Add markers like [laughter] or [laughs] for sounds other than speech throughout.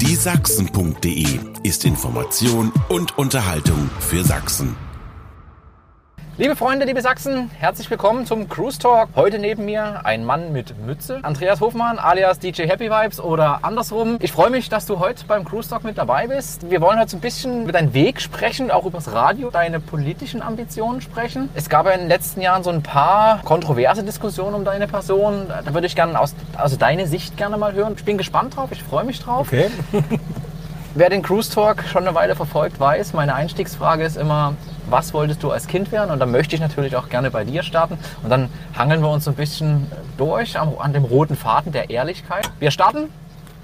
Die Sachsen.de ist Information und Unterhaltung für Sachsen. Liebe Freunde, liebe Sachsen, herzlich willkommen zum Cruise Talk. Heute neben mir ein Mann mit Mütze, Andreas Hofmann alias DJ Happy Vibes oder andersrum. Ich freue mich, dass du heute beim Cruise Talk mit dabei bist. Wir wollen heute so ein bisschen über deinen Weg sprechen, auch über das Radio, deine politischen Ambitionen sprechen. Es gab ja in den letzten Jahren so ein paar kontroverse Diskussionen um deine Person. Da würde ich gerne aus also deine Sicht gerne mal hören. Ich bin gespannt drauf, ich freue mich drauf. Okay. [laughs] Wer den Cruise Talk schon eine Weile verfolgt, weiß, meine Einstiegsfrage ist immer, was wolltest du als Kind werden? Und da möchte ich natürlich auch gerne bei dir starten. Und dann hangeln wir uns so ein bisschen durch an dem roten Faden der Ehrlichkeit. Wir starten.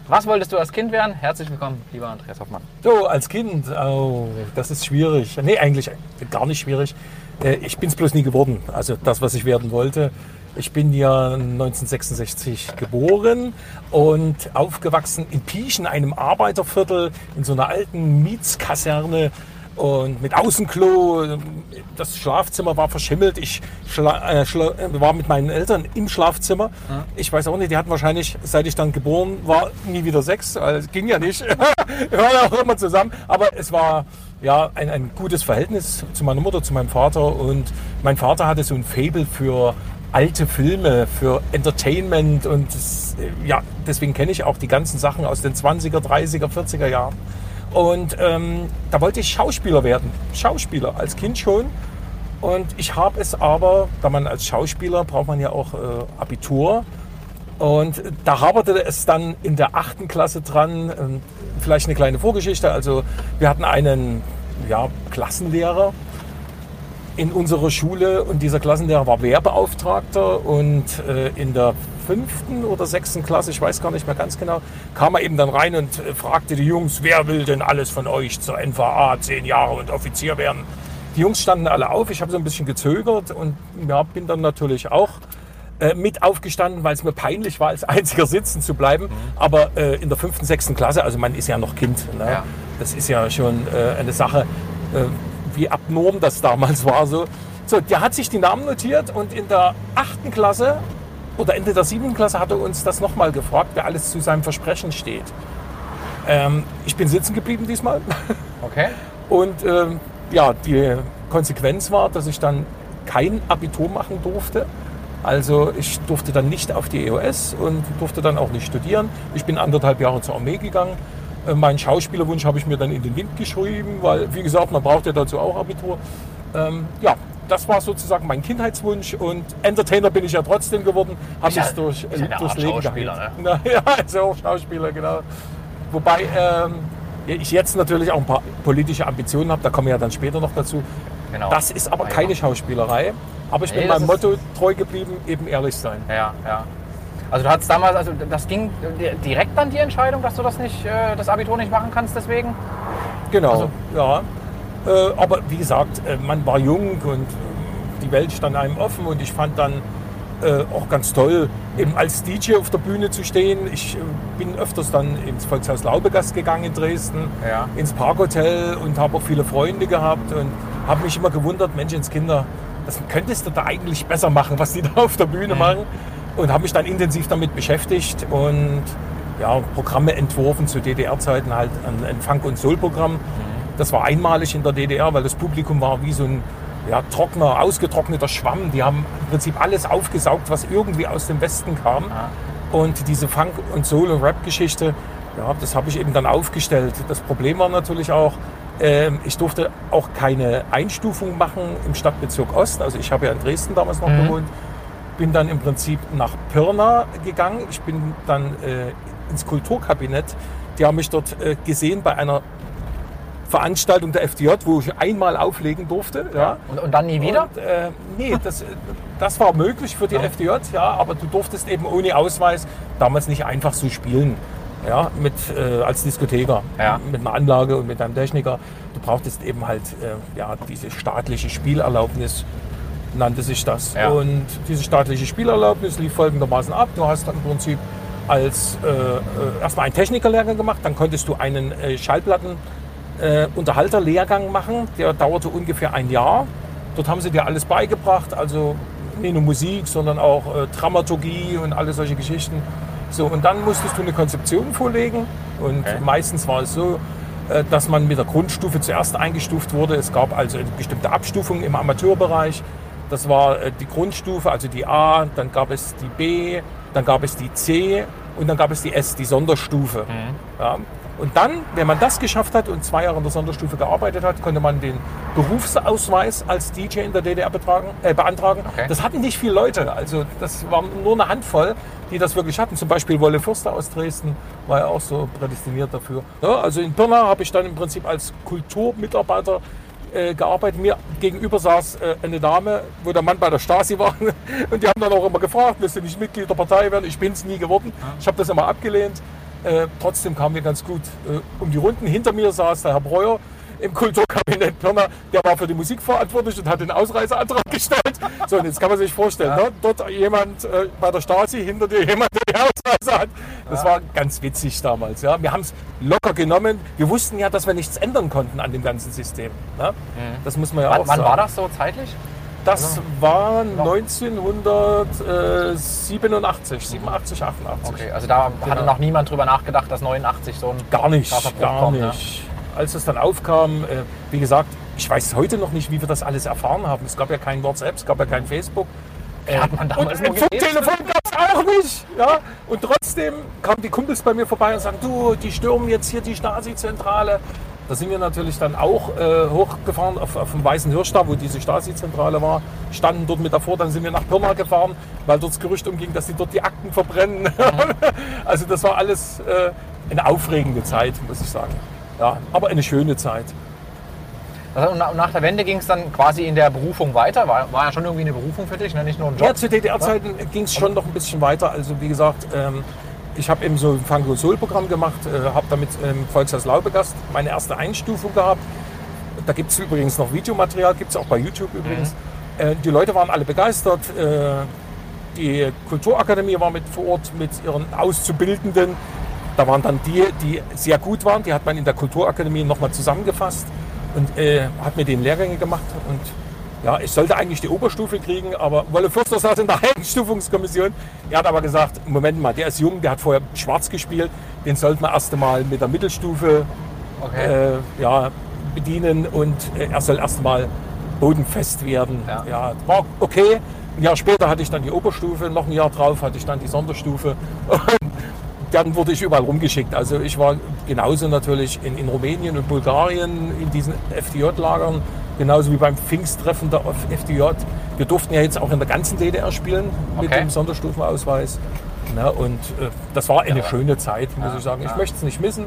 Was wolltest du als Kind werden? Herzlich willkommen, lieber Andreas Hoffmann. So, als Kind, oh, das ist schwierig. Nee, eigentlich gar nicht schwierig. Äh, ich bin es bloß nie geworden. Also das, was ich werden wollte. Ich bin ja 1966 geboren und aufgewachsen in Pieschen, einem Arbeiterviertel, in so einer alten Mietskaserne und mit Außenklo. Das Schlafzimmer war verschimmelt. Ich schla, äh, schla, war mit meinen Eltern im Schlafzimmer. Ja. Ich weiß auch nicht, die hatten wahrscheinlich, seit ich dann geboren war, nie wieder Sex. Also, ging ja nicht. [laughs] Wir waren auch immer zusammen. Aber es war ja ein, ein gutes Verhältnis zu meiner Mutter, zu meinem Vater. Und mein Vater hatte so ein Fable für alte Filme, für Entertainment und das, ja, deswegen kenne ich auch die ganzen Sachen aus den 20er, 30er, 40er Jahren. Und ähm, da wollte ich Schauspieler werden. Schauspieler, als Kind schon. Und ich habe es aber, da man als Schauspieler braucht man ja auch äh, Abitur. Und da haperte es dann in der achten Klasse dran. Ähm, vielleicht eine kleine Vorgeschichte. Also wir hatten einen ja, Klassenlehrer, in unserer Schule und dieser Klassenlehrer war Wehrbeauftragter und äh, in der fünften oder sechsten Klasse, ich weiß gar nicht mehr ganz genau, kam er eben dann rein und äh, fragte die Jungs, wer will denn alles von euch zur NVA zehn Jahre und Offizier werden? Die Jungs standen alle auf, ich habe so ein bisschen gezögert und ja, bin dann natürlich auch äh, mit aufgestanden, weil es mir peinlich war, als [laughs] einziger sitzen zu bleiben. Mhm. Aber äh, in der fünften, sechsten Klasse, also man ist ja noch Kind, ne? ja. das ist ja schon äh, eine Sache, äh, wie abnorm das damals war. So. so, der hat sich die Namen notiert und in der achten Klasse oder Ende der siebten Klasse hat er uns das nochmal gefragt, wer alles zu seinem Versprechen steht. Ähm, ich bin sitzen geblieben diesmal. [laughs] Okay. Und ähm, ja, die Konsequenz war, dass ich dann kein Abitur machen durfte. Also ich durfte dann nicht auf die EOS und durfte dann auch nicht studieren. Ich bin anderthalb Jahre zur Armee gegangen äh, meinen Schauspielerwunsch habe ich mir dann in den Wind geschrieben, weil, wie gesagt, man braucht ja dazu auch Abitur. Ähm, ja, das war sozusagen mein Kindheitswunsch und Entertainer bin ich ja trotzdem geworden, habe ich durch, äh, durchs Leben Schauspieler, ne? [laughs] ja, ist ja auch Schauspieler, genau. Wobei ähm, ich jetzt natürlich auch ein paar politische Ambitionen habe, da kommen wir ja dann später noch dazu. Genau. Das ist aber keine Schauspielerei. Aber ich nee, bin meinem Motto treu geblieben, eben ehrlich sein. Ja, ja. Also du hattest damals, also das ging direkt dann die Entscheidung, dass du das nicht, äh, das Abitur nicht machen kannst deswegen? Genau, also. ja. Äh, aber wie gesagt, äh, man war jung und die Welt stand einem offen und ich fand dann auch ganz toll, eben als DJ auf der Bühne zu stehen. Ich bin öfters dann ins Volkshaus Laubegast gegangen in Dresden, ja. ins Parkhotel und habe auch viele Freunde gehabt und habe mich immer gewundert, Menschenskinder, das könntest du da eigentlich besser machen, was die [laughs] da auf der Bühne mhm. machen und habe mich dann intensiv damit beschäftigt und ja, Programme entworfen zu DDR-Zeiten, halt ein, ein Funk- und Soul-Programm. Mhm. Das war einmalig in der DDR, weil das Publikum war wie so ein ja, trockener, ausgetrockneter Schwamm. Die haben im Prinzip alles aufgesaugt, was irgendwie aus dem Westen kam. Ah. Und diese Funk- und Soul- und Rap-Geschichte, ja, das habe ich eben dann aufgestellt. Das Problem war natürlich auch, äh, ich durfte auch keine Einstufung machen im Stadtbezirk Ost. Also ich habe ja in Dresden damals noch mhm. gewohnt bin dann im Prinzip nach Pirna gegangen. Ich bin dann äh, ins Kulturkabinett. Die haben mich dort äh, gesehen bei einer Veranstaltung der FDJ, wo ich einmal auflegen durfte. Ja. Und, und dann nie wieder? Und, äh, nee, das, das war möglich für die ja. FDJ, ja, aber du durftest eben ohne Ausweis damals nicht einfach so spielen. Ja, mit, äh, als Diskotheker, ja. mit einer Anlage und mit einem Techniker. Du brauchtest eben halt äh, ja, diese staatliche Spielerlaubnis nannte sich das. Ja. Und diese staatliche Spielerlaubnis lief folgendermaßen ab. Du hast dann im Prinzip als äh, äh erstmal einen Technikerlehrgang gemacht, dann konntest du einen äh, Schallplatten-Unterhalterlehrgang äh, machen, der dauerte ungefähr ein Jahr. Dort haben sie dir alles beigebracht, also nicht nur Musik, sondern auch äh, Dramaturgie und alle solche Geschichten. So, und dann musstest du eine Konzeption vorlegen Und Okay. meistens war es so, äh, dass man mit der Grundstufe zuerst eingestuft wurde. Es gab also eine bestimmte Abstufung im Amateurbereich. Das war äh, die Grundstufe, also die A, dann gab es die B, dann gab es die C und dann gab es die S, die Sonderstufe. Ja. Und dann, wenn man das geschafft hat und zwei Jahre in der Sonderstufe gearbeitet hat, konnte man den Berufsausweis als DJ in der DDR betragen, äh, beantragen. Okay. Das hatten nicht viele Leute. Also das waren nur eine Handvoll, die das wirklich hatten. Zum Beispiel Wolle Fürster aus Dresden war ja auch so prädestiniert dafür. Ja, also in Pirna habe ich dann im Prinzip als Kulturmitarbeiter äh, gearbeitet. Mir gegenüber saß äh, eine Dame, wo der Mann bei der Stasi war. [laughs] Und die haben dann auch immer gefragt, willst du nicht Mitglied der Partei werden? Ich bin es nie geworden. Ich habe das immer abgelehnt. Äh, trotzdem kamen wir ganz gut äh, um die Runden. Hinter mir saß der Herr Breuer im Kulturkabinett Pirna. Der war für die Musik verantwortlich und hat den Ausreiseantrag gestellt. So, und jetzt kann man sich vorstellen, ne? dort jemand äh, bei der Stasi, hinter dir jemand, der die Ausreise hat. Das war ganz witzig damals. Ja. Wir haben es locker genommen. Wir wussten ja, dass wir nichts ändern konnten an dem ganzen System. Ne? Das muss man ja Wann, auch wann sagen. war das so zeitlich? Das war 1987, 87, 88. Okay, also da hatte Genau. noch niemand drüber nachgedacht, dass 89 so ein Gar nicht, gar kommt, ne? nicht. Als es dann aufkam, äh, wie gesagt, ich weiß heute noch nicht, wie wir das alles erfahren haben. Es gab ja kein WhatsApp, es gab ja kein Facebook. Äh, hat man damals und ein Funktelefon gab es auch nicht. Ja? Und trotzdem kamen die Kumpels bei mir vorbei und sagten, du, die stürmen jetzt hier die Stasi-Zentrale. Da sind wir natürlich dann auch äh, hochgefahren auf, auf dem Weißen Hirsch da, wo diese Stasi-Zentrale war, standen dort mit davor, dann sind wir nach Pirna gefahren, weil dort das Gerücht umging, dass sie dort die Akten verbrennen. [laughs] also das war alles äh, eine aufregende Zeit, muss ich sagen. Ja, aber eine schöne Zeit. Also, und nach- nach der Wende ging es dann quasi in der Berufung weiter. War, war ja schon irgendwie eine Berufung für dich, ne? nicht nur ein Job. Ja, zu DDR-Zeiten ging es schon noch ein bisschen weiter. Also wie gesagt, ähm, ich habe eben so ein Soul-Programm gemacht, äh, habe damit im Volkshaus Laubegast meine erste Einstufung gehabt. Da gibt es übrigens noch Videomaterial, gibt es auch bei YouTube übrigens. Äh, die Leute waren alle begeistert. Äh, die Kulturakademie war mit vor Ort mit ihren Auszubildenden. Da waren dann die, die sehr gut waren. Die hat man in der Kulturakademie nochmal zusammengefasst und äh, hat mir den Lehrgänge gemacht. Und ja, ich sollte eigentlich die Oberstufe kriegen, aber Wolle Fürster saß in der Einstufungskommission. Er hat aber gesagt, Moment mal, der ist jung, der hat vorher schwarz gespielt, den sollten wir erst einmal mit der Mittelstufe Okay. äh, ja, bedienen und äh, er soll erstmal bodenfest werden. Ja. war okay. Ein Jahr später hatte ich dann die Oberstufe, noch ein Jahr drauf hatte ich dann die Sonderstufe. [laughs] Und dann wurde ich überall rumgeschickt. Also ich war genauso natürlich in, in Rumänien und Bulgarien in diesen FDJ-Lagern, genauso wie beim Pfingsttreffen der FDJ. Wir durften ja jetzt auch in der ganzen DDR spielen mit Okay. dem Sonderstufenausweis. Na, und äh, das war eine Ja. schöne Zeit, muss Ja, ich sagen. Ich ja. möchte es nicht missen.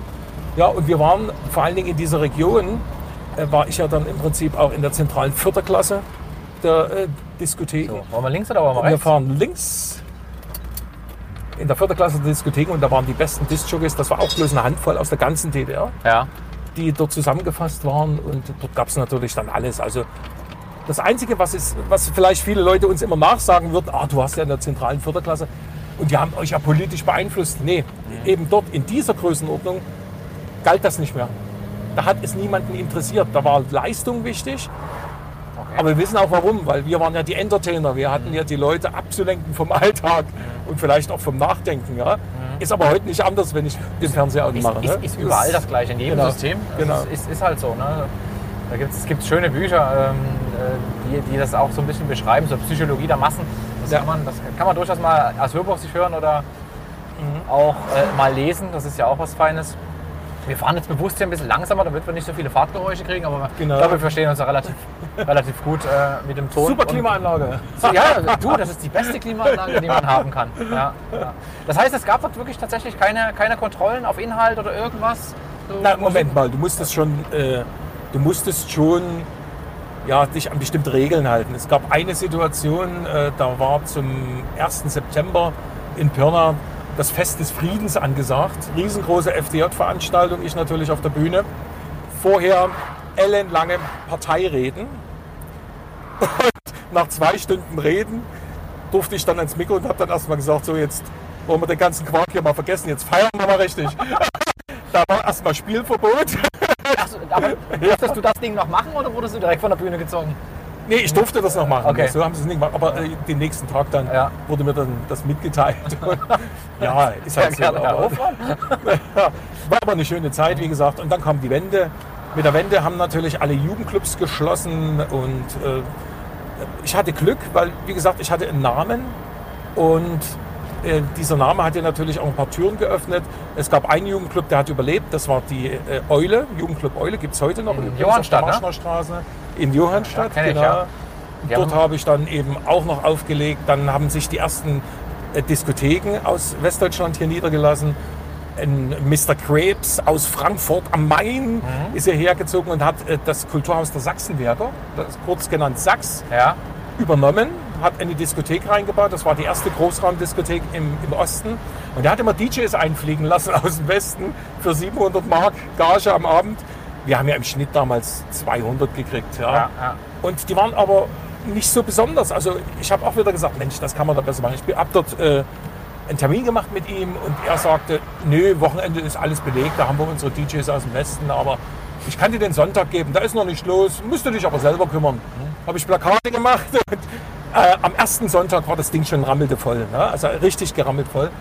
Ja, und wir waren vor allen Dingen in dieser Region, äh, war ich ja dann im Prinzip auch in der zentralen Vierterklasse der äh, Diskothek. so, wollen wir links oder wollen wir Und wir rechts? fahren links in der Vierterklasse der Diskothek und da waren die besten Discjockeys. Das war auch bloß eine Handvoll aus der ganzen DDR, Ja. Die dort zusammengefasst waren. Und dort gab es natürlich dann alles. Also das Einzige, was, ist, was vielleicht viele Leute uns immer nachsagen würden, ah, du hast ja in der zentralen Vierterklasse und die haben euch ja politisch beeinflusst. Nee, Mhm. eben dort in dieser Größenordnung galt das nicht mehr. Da hat es niemanden interessiert. Da war Leistung wichtig. Aber wir wissen auch warum, weil wir waren ja die Entertainer. Wir hatten ja die Leute abzulenken vom Alltag und vielleicht auch vom Nachdenken. Ja? Ist aber heute nicht anders, wenn ich den Fernseher Ist, anmache. ist, ne? ist überall das Gleiche, in jedem Genau. System. Das Genau. Ist, ist, ist halt so. Ne? Da gibt's, es gibt schöne Bücher, ähm, äh, die, die das auch so ein bisschen beschreiben, so Psychologie der Massen. Das, Ja. kann, man, das kann man durchaus mal als Hörbuch sich hören oder Mhm. auch äh, mal lesen. Das ist ja auch was Feines. Wir fahren jetzt bewusst hier ein bisschen langsamer, damit wir nicht so viele Fahrtgeräusche kriegen, aber Genau. ich glaube, wir verstehen uns ja relativ, [laughs] relativ gut äh, mit dem Ton. Super Und- Klimaanlage. so, ja, du, das ist die beste Klimaanlage, die man haben kann. Ja, ja. Das heißt, es gab dort wirklich tatsächlich keine, keine Kontrollen auf Inhalt oder irgendwas? So Na, Moment mal, du musstest schon, äh, du musstest schon ja, dich an bestimmte Regeln halten. Es gab eine Situation, äh, da war zum 1. September in Pirna das Fest des Friedens angesagt. Riesengroße FDJ-Veranstaltung, ich natürlich auf der Bühne. Vorher ellenlange Parteireden. Und nach zwei Stunden Reden durfte ich dann ans Mikro und habe dann erstmal gesagt, so jetzt wollen wir den ganzen Quark hier mal vergessen, jetzt feiern wir mal richtig. [laughs] Da war erstmal Spielverbot. Ach so, aber durftest du das Ding noch machen oder wurdest du direkt von der Bühne gezogen? Nee, ich durfte das noch machen. Okay. So haben sie es nicht gemacht. Aber äh, den nächsten Tag dann Ja. wurde mir dann das mitgeteilt. [laughs] Ja, ist halt so. gerne, Herr Aber, [laughs] ja, war aber eine schöne Zeit, wie gesagt. Und dann kam die Wende. Mit der Wende haben natürlich alle Jugendclubs geschlossen und äh, ich hatte Glück, weil, wie gesagt, ich hatte einen Namen und äh, dieser Name hat ja natürlich auch ein paar Türen geöffnet. Es gab einen Jugendclub, der hat überlebt, das war die äh, Eule, Jugendclub Eule, gibt es heute noch. In übrigens Johannstadt, ne? Straße. In Johannstadt, Ja, kenn ich, genau. ja. Dort haben- habe ich dann eben auch noch aufgelegt. Dann haben sich die ersten äh, Diskotheken aus Westdeutschland hier niedergelassen. Ein Mr. Krebs aus Frankfurt am Main Mhm. ist hierher gezogen und hat äh, das Kulturhaus der Sachsenwerker, das kurz genannt Sachs, Ja. übernommen, hat eine Diskothek reingebaut. Das war die erste Großraumdiskothek im, im Osten. Und er hat immer DJs einfliegen lassen [laughs] aus dem Westen für 700 Mark Gage am Abend. Wir haben ja im Schnitt damals 200 gekriegt. Ja. Ja, ja. Und die waren aber nicht so besonders. Also ich habe auch wieder gesagt, Mensch, das kann man da besser machen. Ich habe dort äh, einen Termin gemacht mit ihm und er sagte, nö, Wochenende ist alles belegt, da haben wir unsere DJs aus dem Westen, aber ich kann dir den Sonntag geben, da ist noch nicht los, musst du dich aber selber kümmern. Habe ich Plakate gemacht [laughs] und äh, am ersten Sonntag war das Ding schon rammelte voll, ne? also richtig gerammelt voll.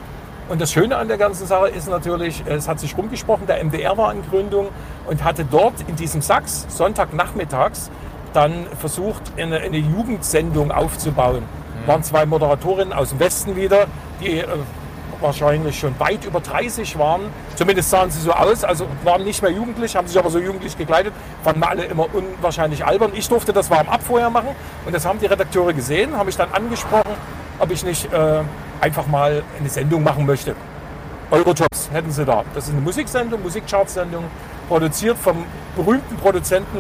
Und das Schöne an der ganzen Sache ist natürlich, es hat sich rumgesprochen, der MDR war in Gründung und hatte dort in diesem Sachs Sonntagnachmittags dann versucht, eine, eine Jugendsendung aufzubauen. Waren zwei Moderatorinnen aus dem Westen wieder, die äh, wahrscheinlich schon weit über 30 waren. Zumindest sahen sie so aus, also waren nicht mehr jugendlich, haben sich aber so jugendlich gekleidet, fanden alle immer unwahrscheinlich albern. Ich durfte das warm ab vorher machen und das haben die Redakteure gesehen, haben mich dann angesprochen, ob ich nicht äh, einfach mal eine Sendung machen möchte. Eurojobs hätten sie da. Das ist eine Musiksendung, Musikchartsendung, produziert vom berühmten Produzenten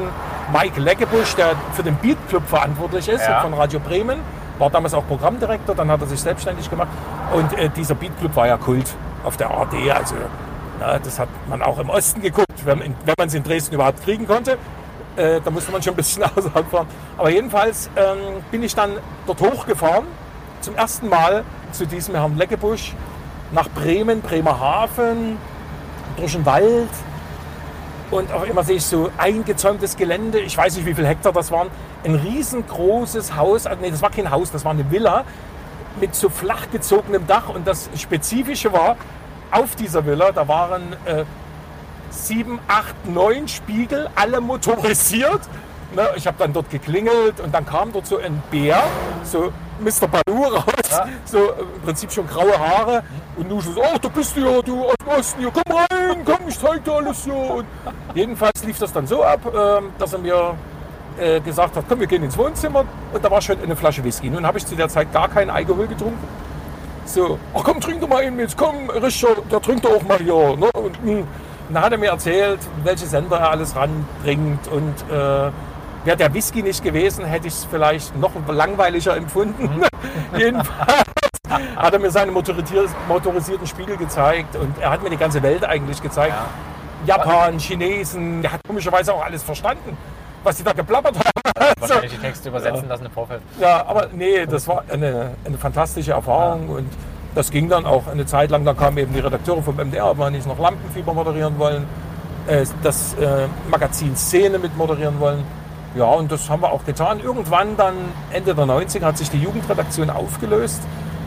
Mike Leckebusch, der für den Beat Club verantwortlich ist, Ja. von Radio Bremen. War damals auch Programmdirektor, dann hat er sich selbstständig gemacht. Und äh, dieser Beat Club war ja Kult auf der ARD. Also, ja, das hat man auch im Osten geguckt, wenn, wenn man es in Dresden überhaupt kriegen konnte. Äh, da musste man schon ein bisschen [laughs] außerhalb fahren. Aber jedenfalls ähm, bin ich dann dort hochgefahren, zum ersten Mal zu diesem Herrn Leckebusch, nach Bremen, Bremerhaven, durch den Wald. Und auf einmal sehe ich so eingezäumtes Gelände, ich weiß nicht, wie viele Hektar das waren, ein riesengroßes Haus, also nee, das war kein Haus, das war eine Villa mit so flach gezogenem Dach. Und das Spezifische war, auf dieser Villa, da waren äh, sieben, acht, neun Spiegel, alle motorisiert. Ne, ich habe dann dort geklingelt und dann kam dort so ein Bär, so Mr. Baloo raus, Ja. so äh, im Prinzip schon graue Haare. Und du so, oh, da bist du ja, du aus dem Osten, hier, komm rein, komm, ich zeig dir alles hier. Und jedenfalls lief das dann so ab, ähm, dass er mir äh, gesagt hat, komm, wir gehen ins Wohnzimmer. Und da war schon eine Flasche Whisky. Nun habe ich zu der Zeit gar keinen Alkohol getrunken. So, ach komm, trink doch mal einen mit, komm, Richard, der trinkt doch auch mal hier. Ne? Und, mh. und dann hat er mir erzählt, welche Sender er alles ranbringt. Und äh, wäre der Whisky nicht gewesen, hätte ich es vielleicht noch langweiliger empfunden. [laughs] Jedenfalls hat er mir seine motorisier- motorisierten Spiegel gezeigt und er hat mir die ganze Welt eigentlich gezeigt. Japan, Chinesen, der hat komischerweise auch alles verstanden, was die da geplappert haben. Wahrscheinlich die Texte übersetzen lassen im Vorfeld. Ja, aber nee, das war eine, eine fantastische Erfahrung und das ging dann auch eine Zeit lang. Dann kamen eben die Redakteure vom MDR, weil nicht noch Lampenfieber moderieren wollen, äh, das äh, Magazin Szene mit moderieren wollen. Ja, und das haben wir auch getan. Irgendwann dann Ende der 90er hat sich die Jugendredaktion aufgelöst,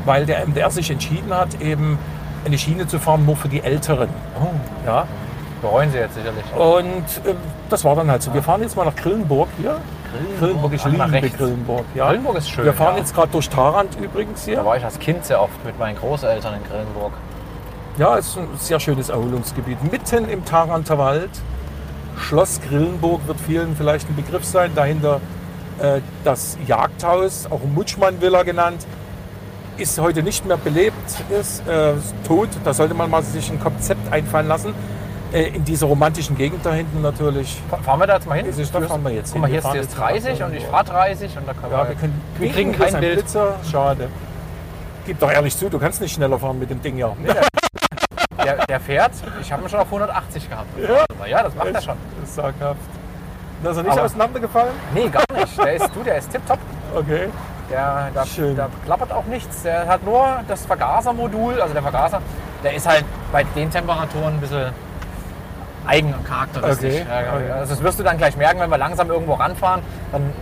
weil der MDR sich entschieden hat, eben eine Schiene zu fahren nur für die Älteren. Ja, Bereuen sie jetzt sicherlich. und äh, das war dann halt so. Wir fahren jetzt mal nach Grillenburg hier. Grillenburg, ich liebe. Grillenburg. Ja. Grillenburg ist schön. Wir fahren ja. jetzt gerade durch Tarant übrigens Da hier. war ich als Kind sehr oft mit meinen Großeltern in Grillenburg. Ja, es ist ein sehr schönes Erholungsgebiet. Mitten im Taranter Wald. Schloss Grillenburg wird vielen vielleicht ein Begriff sein. Dahinter äh, das Jagdhaus, auch Mutschmann-Villa genannt, ist heute nicht mehr belebt, ist äh, ist tot. Da sollte man mal sich ein Konzept einfallen lassen. Äh, in dieser romantischen Gegend da hinten natürlich. Fa- Fahren wir da jetzt mal hin? Ist es- da fahren wir jetzt Guck mal, hier ist jetzt jetzt 30 nach und ich fahre 30 und da können Ja, wir, wir, können, wir kriegen hier ist kein ein Bild. Blitzer. Schade. Gib doch ehrlich zu, du kannst nicht schneller fahren mit dem Ding ja. Der, der fährt, ich habe ihn schon auf 180 gehabt. Ja. ja das macht er schon. Das ist saghaft. Da ist er nicht Aber- auseinandergefallen? Nee, gar nicht. Der ist, du, der ist tipptopp. Okay. Der, da, Schön. da klappert auch nichts. Der hat nur das Vergasermodul, also der Vergaser, der ist halt bei den Temperaturen ein bisschen eigencharakteristisch. Okay, Ja, okay. Also das wirst du dann gleich merken, wenn wir langsam irgendwo ranfahren, dann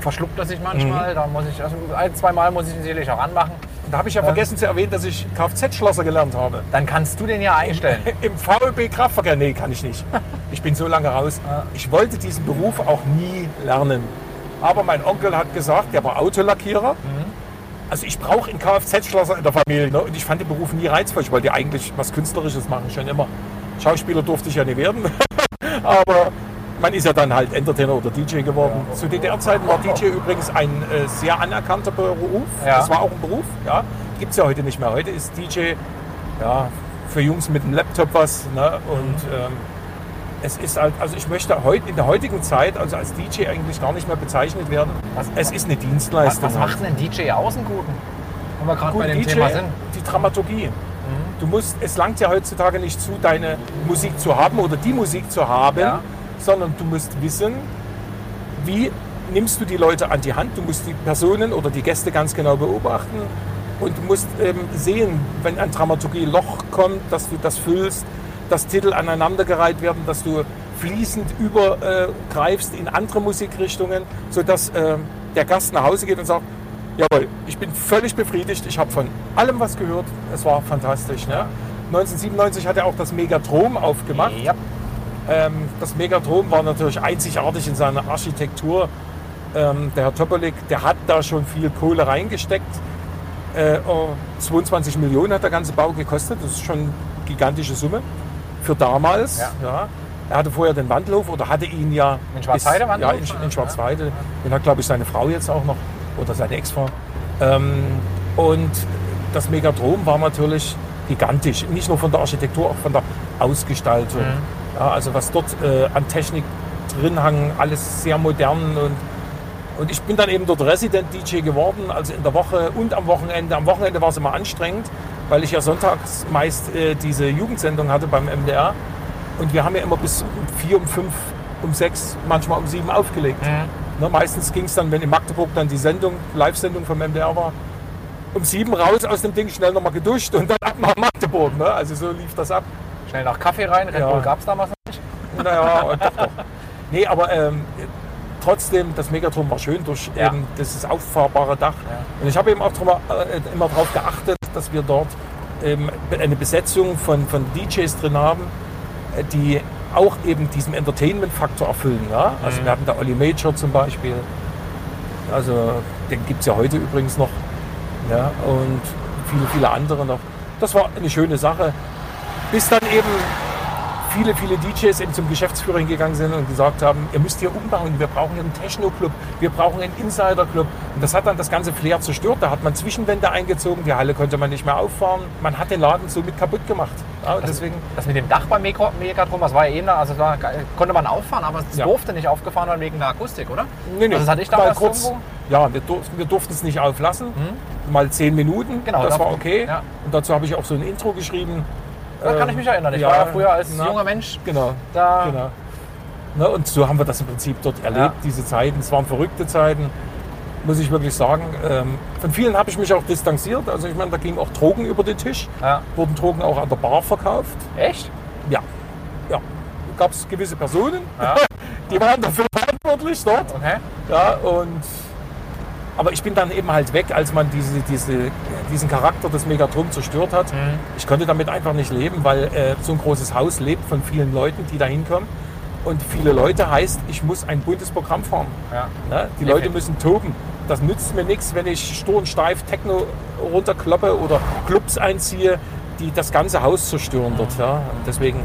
verschluckt er sich manchmal. Da muss ich, also ein, zwei Mal muss ich ihn sicherlich auch anmachen. Da habe ich ja vergessen zu erwähnen, dass ich Kfz-Schlosser gelernt habe. Dann kannst du den ja einstellen. Im VLB Kraftverkehr? Nee, kann ich nicht. Ich bin so lange raus. Ich wollte diesen Beruf auch nie lernen. Aber mein Onkel hat gesagt, der war Autolackierer. Also ich brauche einen Kfz-Schlosser in der Familie. Ne? Und ich fand den Beruf nie reizvoll. Ich wollte eigentlich was Künstlerisches machen, schon immer. Schauspieler durfte ich ja nicht werden. [laughs] Aber man ist ja dann halt Entertainer oder DJ geworden. Zu DDR-Zeiten war DJ übrigens ein äh, sehr anerkannter Beruf. Ja. Das war auch ein Beruf. Ja. Gibt es ja heute nicht mehr. Heute ist DJ ja, für Jungs mit einem Laptop was. Ne? Und ähm, es ist halt, also ich möchte heute in der heutigen Zeit also als DJ eigentlich gar nicht mehr bezeichnet werden. Was- es ist eine Was, Dienstleistung. was macht denn ein DJ aus, einen guten? Wenn wir gerade bei dem DJ, Thema sind. die Dramaturgie. Du musst, es langt ja heutzutage nicht zu, deine Musik zu haben oder die Musik zu haben, Ja. Sondern du musst wissen, wie nimmst du die Leute an die Hand. Du musst die Personen oder die Gäste ganz genau beobachten und du musst ähm, sehen, wenn ein Dramaturgie-Loch kommt, dass du das füllst, dass Titel aneinandergereiht werden, dass du fließend übergreifst in andere Musikrichtungen, sodass äh, der Gast nach Hause geht und sagt, Jawohl, ich bin völlig befriedigt. Ich habe von allem was gehört. Es war fantastisch. Ne? 1997 hat er auch das Megatrom aufgemacht. Ja. Ähm, das Megatrom war natürlich einzigartig in seiner Architektur. Ähm, der Herr Topolik, der hat da schon viel Kohle reingesteckt. Äh, oh, 22 Millionen hat der ganze Bau gekostet. Das ist schon eine gigantische Summe für damals. Ja. Ja. Er hatte vorher den Wandhof oder hatte ihn ja In Schwarzheide bis-? Ja, in, in Schwarzheide. Den hat, glaube ich, seine Frau jetzt auch noch oder seine Ex-Frau. Ähm, und das Megatrom war natürlich gigantisch. Nicht nur von der Architektur, auch von der Ausgestaltung. Ja, also was dort äh, an Technik drin hang, alles sehr modern und und ich bin dann eben dort Resident DJ geworden, also in der Woche und am Wochenende. Am Wochenende war es immer anstrengend, weil ich ja sonntags meist äh, diese Jugendsendung hatte beim MDR. Und wir haben ja immer bis um vier, um fünf, um sechs, manchmal um sieben aufgelegt. Ne, meistens ging es dann, wenn in Magdeburg dann die Sendung, Live-Sendung vom MDR war, um sieben raus aus dem Ding, schnell nochmal geduscht und dann ab nach Magdeburg. Ne? Also so lief das ab. Schnell nach Kaffee rein. Red Ja. Bull gab es damals noch nicht. [laughs] Naja, doch, doch. Nee, aber ähm, trotzdem, das Megatron war schön durch Ja. eben dieses auffahrbare Dach. Und ich habe eben auch drüber, äh, immer darauf geachtet, dass wir dort ähm, eine Besetzung von, von DJs drin haben, äh, die auch eben diesen Entertainment-Faktor erfüllen. Ja? Also wir hatten da Olli Major zum Beispiel. Also den gibt es ja heute übrigens noch. Ja? Und viele, viele andere noch. Das war eine schöne Sache. Bis dann eben viele, viele DJs eben zum Geschäftsführer hingegangen sind und gesagt haben, ihr müsst hier umbauen, wir brauchen einen Techno-Club, wir brauchen einen Insider-Club. Und das hat dann das ganze Flair zerstört. Da hat man Zwischenwände eingezogen, die Halle konnte man nicht mehr auffahren. Man hat den Laden somit kaputt gemacht. Ja, und deswegen, Das mit dem Dach beim Megro- Megatron, das war ja eben da, also da konnte man auffahren, aber es Ja. durfte nicht aufgefahren werden wegen der Akustik, oder? nee, nee, Also das hatte ich mal damals kurz, irgendwo. ja, wir durften, wir durften es nicht auflassen. Mal zehn Minuten, Genau, das da- war okay. ja. Und dazu habe ich auch so ein Intro geschrieben. Da kann ich mich erinnern. Ich ja, war ja früher als na, junger Mensch Genau. da. Genau. Ne, und so haben wir das im Prinzip dort erlebt, Ja. diese Zeiten. Es waren verrückte Zeiten, muss ich wirklich sagen. Ähm, von vielen habe ich mich auch distanziert. Also ich meine, da gingen auch Drogen über den Tisch. Ja. Wurden Drogen auch an der Bar verkauft. Echt? Ja. Ja. Gab es gewisse Personen, Ja. [laughs] die waren dafür verantwortlich dort. Okay. Ja, und aber ich bin dann eben halt weg, als man diese, diese, diesen Charakter des Megatron zerstört hat. Mhm. Ich konnte damit einfach nicht leben, weil äh, so ein großes Haus lebt von vielen Leuten, die da hinkommen. Und viele Leute heißt, ich muss ein buntes Programm fahren. Ja. Ne? Die Okay. Leute müssen toben. Das nützt mir nichts, wenn ich stur und steif Techno runterkloppe oder Clubs einziehe, die das ganze Haus zerstören dort. Ja? Und deswegen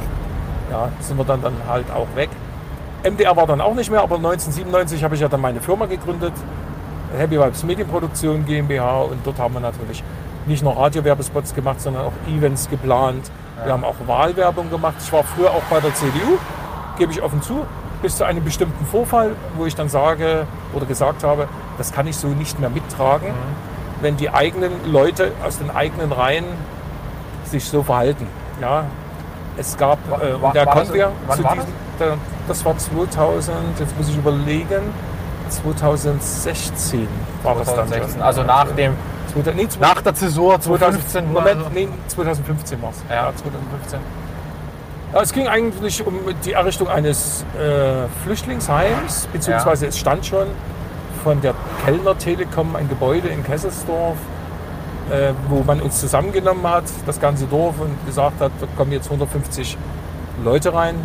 ja, sind wir dann, dann halt auch weg. MDR war dann auch nicht mehr, aber 1997 habe ich ja dann meine Firma gegründet, Happy Vibes Medienproduktion GmbH und dort haben wir natürlich nicht nur Radiowerbespots gemacht, sondern auch Events geplant. Wir haben auch Wahlwerbung gemacht. Ich war früher auch bei der CDU, gebe ich offen zu, bis zu einem bestimmten Vorfall, wo ich dann sage oder gesagt habe, das kann ich so nicht mehr mittragen, wenn die eigenen Leute aus den eigenen Reihen sich so verhalten. Ja, es gab, äh, wa- und da war das- zu war diesem, da, das war 2000, jetzt muss ich überlegen, 2016 war das dann 2016. Also nach dem, 2000, nee, nach der Zäsur 2015, 2015. Moment, nee, 2015 war es. Ja. Ja. 2015. Ja, es ging eigentlich um die Errichtung eines äh, Flüchtlingsheims, beziehungsweise es stand schon von der Kellner Telekom ein Gebäude in Kesselsdorf, äh, wo man uns zusammengenommen hat, das ganze Dorf, und gesagt hat, da kommen jetzt 150 Leute rein.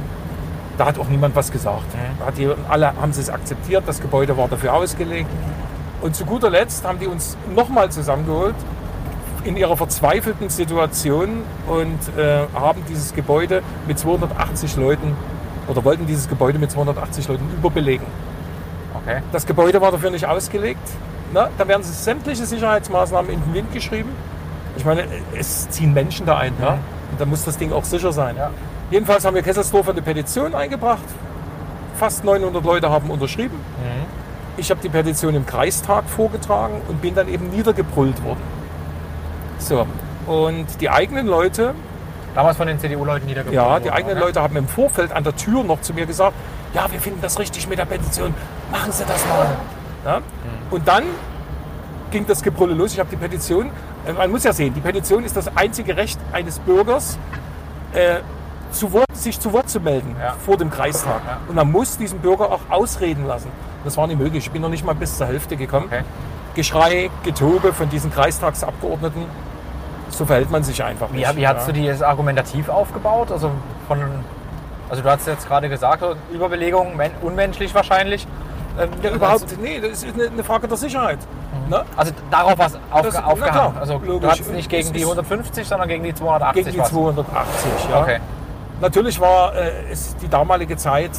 Da hat auch niemand was gesagt. Da hat die, alle haben sie es akzeptiert, das Gebäude war dafür ausgelegt. Und zu guter Letzt haben die uns nochmal zusammengeholt in ihrer verzweifelten Situation und äh, haben dieses Gebäude mit 280 Leuten oder wollten dieses Gebäude mit 280 Leuten überbelegen. Okay. Das Gebäude war dafür nicht ausgelegt. Na, da werden sämtliche Sicherheitsmaßnahmen in den Wind geschrieben. Ich meine, es ziehen Menschen da ein. Ja? Und da muss das Ding auch sicher sein. Ja. Jedenfalls haben wir Kesselsdorf eine Petition eingebracht. Fast 900 Leute haben unterschrieben. Ich habe die Petition im Kreistag vorgetragen und bin dann eben niedergebrüllt worden. So, und die eigenen Leute, Damals von den CDU-Leuten niedergebracht. ja, die worden, eigenen okay. Leute haben im Vorfeld an der Tür noch zu mir gesagt, ja, wir finden das richtig mit der Petition, machen Sie das mal. Ja? Und dann ging das Gebrülle los. Ich habe die Petition, äh, man muss ja sehen, die Petition ist das einzige Recht eines Bürgers, äh, zu Wort, sich zu Wort zu melden Ja. vor dem Kreistag. Ja. Und man muss diesen Bürger auch ausreden lassen. Das war nicht möglich. Ich bin noch nicht mal bis zur Hälfte gekommen. Okay. Geschrei, Getobe von diesen Kreistagsabgeordneten. So verhält man sich einfach Wie, nicht. wie hast ja. du die jetzt argumentativ aufgebaut? Also, von, also du hast jetzt gerade gesagt, Überbelegung, men- unmenschlich wahrscheinlich. Ähm, Ja, überhaupt, nee, das ist eine, Frage der Sicherheit. Ne? Also darauf was auf, Das- aufgehangen. klar, Also du logisch. hast nicht gegen die ist- 150, sondern gegen die 280 Gegen die was. 280, ja. Okay. Natürlich war äh, es die damalige Zeit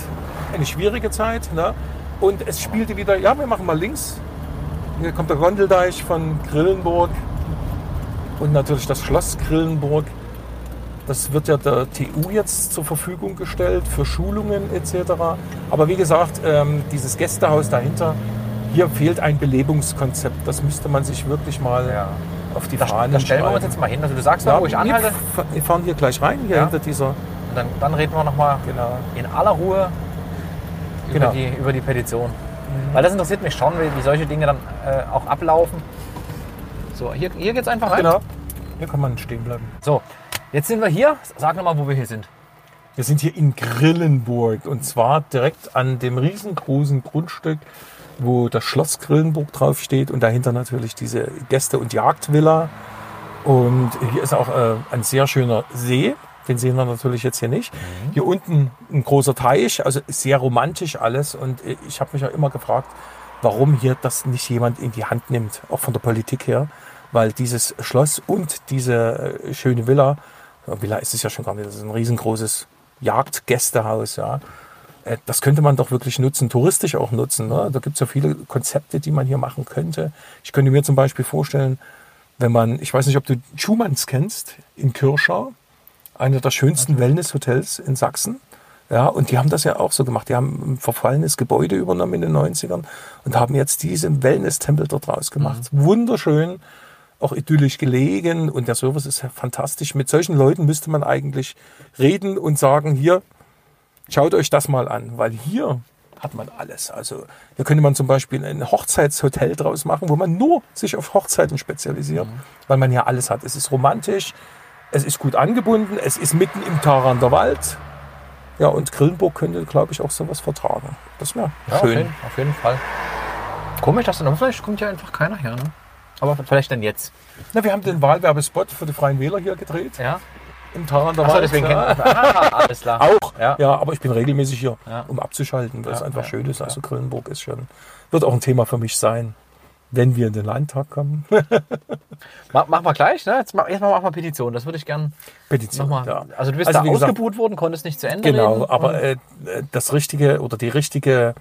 eine schwierige Zeit. Ne? Und es spielte wieder, ja, wir machen mal links. Hier kommt der Gondeldeich von Grillenburg und natürlich das Schloss Grillenburg. Das wird ja der TU jetzt zur Verfügung gestellt für Schulungen etc. Aber wie gesagt, ähm, dieses Gästehaus dahinter, hier fehlt ein Belebungskonzept. Das müsste man sich wirklich mal Ja. auf die Da, Fahnen da stellen wir uns jetzt mal hin. Also du sagst wo ich anhalte. wir wir fahren hier gleich rein, hier Ja. hinter dieser. Dann, dann reden wir nochmal Genau. in aller Ruhe Genau. über, die, über die Petition. Weil das interessiert mich schon, wie, wie solche Dinge dann äh, auch ablaufen. So, hier, hier geht es einfach rein. Genau. Hier kann man stehen bleiben. So, jetzt sind wir hier. Sag nochmal, wo wir hier sind. Wir sind hier in Grillenburg und zwar direkt an dem riesengroßen Grundstück, wo das Schloss Grillenburg draufsteht und dahinter natürlich diese Gäste- und Jagdvilla. Und hier ist auch äh, ein sehr schöner See. Den sehen wir natürlich jetzt hier nicht. Hier unten ein großer Teich, also sehr romantisch alles. Und äh, ich habe mich ja immer gefragt, warum hier das nicht jemand in die Hand nimmt, auch von der Politik her. Weil dieses Schloss und diese äh, schöne Villa, ja, Villa ist es ja schon gar nicht, das ist ein riesengroßes Jagdgästehaus, ja. Äh, Das könnte man doch wirklich nutzen, touristisch auch nutzen. Ne? Da gibt es ja viele Konzepte, die man hier machen könnte. Ich könnte mir zum Beispiel vorstellen, wenn man, ich weiß nicht, ob du Schumanns kennst, in Kirschau, einer der schönsten Wellnesshotels in Sachsen. Ja, und die haben das ja auch so gemacht. Die haben ein verfallenes Gebäude übernommen in den 90ern und haben jetzt diesen Wellness-Tempel dort draus gemacht. Wunderschön, auch idyllisch gelegen und der Service ist fantastisch. Mit solchen Leuten müsste man eigentlich reden und sagen, hier, schaut euch das mal an, weil hier hat man alles. Also hier könnte man zum Beispiel ein Hochzeitshotel draus machen, wo man nur sich auf Hochzeiten spezialisiert, weil man ja alles hat. Es ist romantisch, es ist gut angebunden, es ist mitten im Tarander Wald. Ja, und Grillenburg könnte, glaube ich, auch sowas vertragen. Das wäre Ja, Auf, schön. jeden, auf jeden Fall. Komisch, dass dann vielleicht kommt ja einfach keiner her. Ne? Aber vielleicht dann jetzt. Na, wir haben den Wahlwerbespot für die Freien Wähler hier gedreht, Ja. im Tarander Achso, Wald. deswegen ja. kennt. Ah, alles klar. [laughs] Auch, Ja. ja. aber ich bin regelmäßig hier, Ja. um abzuschalten, weil es einfach schön ist. Also Grillenburg ist schon, wird auch ein Thema für mich sein, wenn wir in den Landtag kommen. [laughs] Mach, mach mal gleich, ne? Jetzt mach, erstmal mach mal Petition. Das würde ich gern Petition, nochmal. ja. Also du bist Also da wie gesagt- ausgebuht worden, konntest nicht zu Ende Genau, reden. aber äh, das richtige oder die richtige,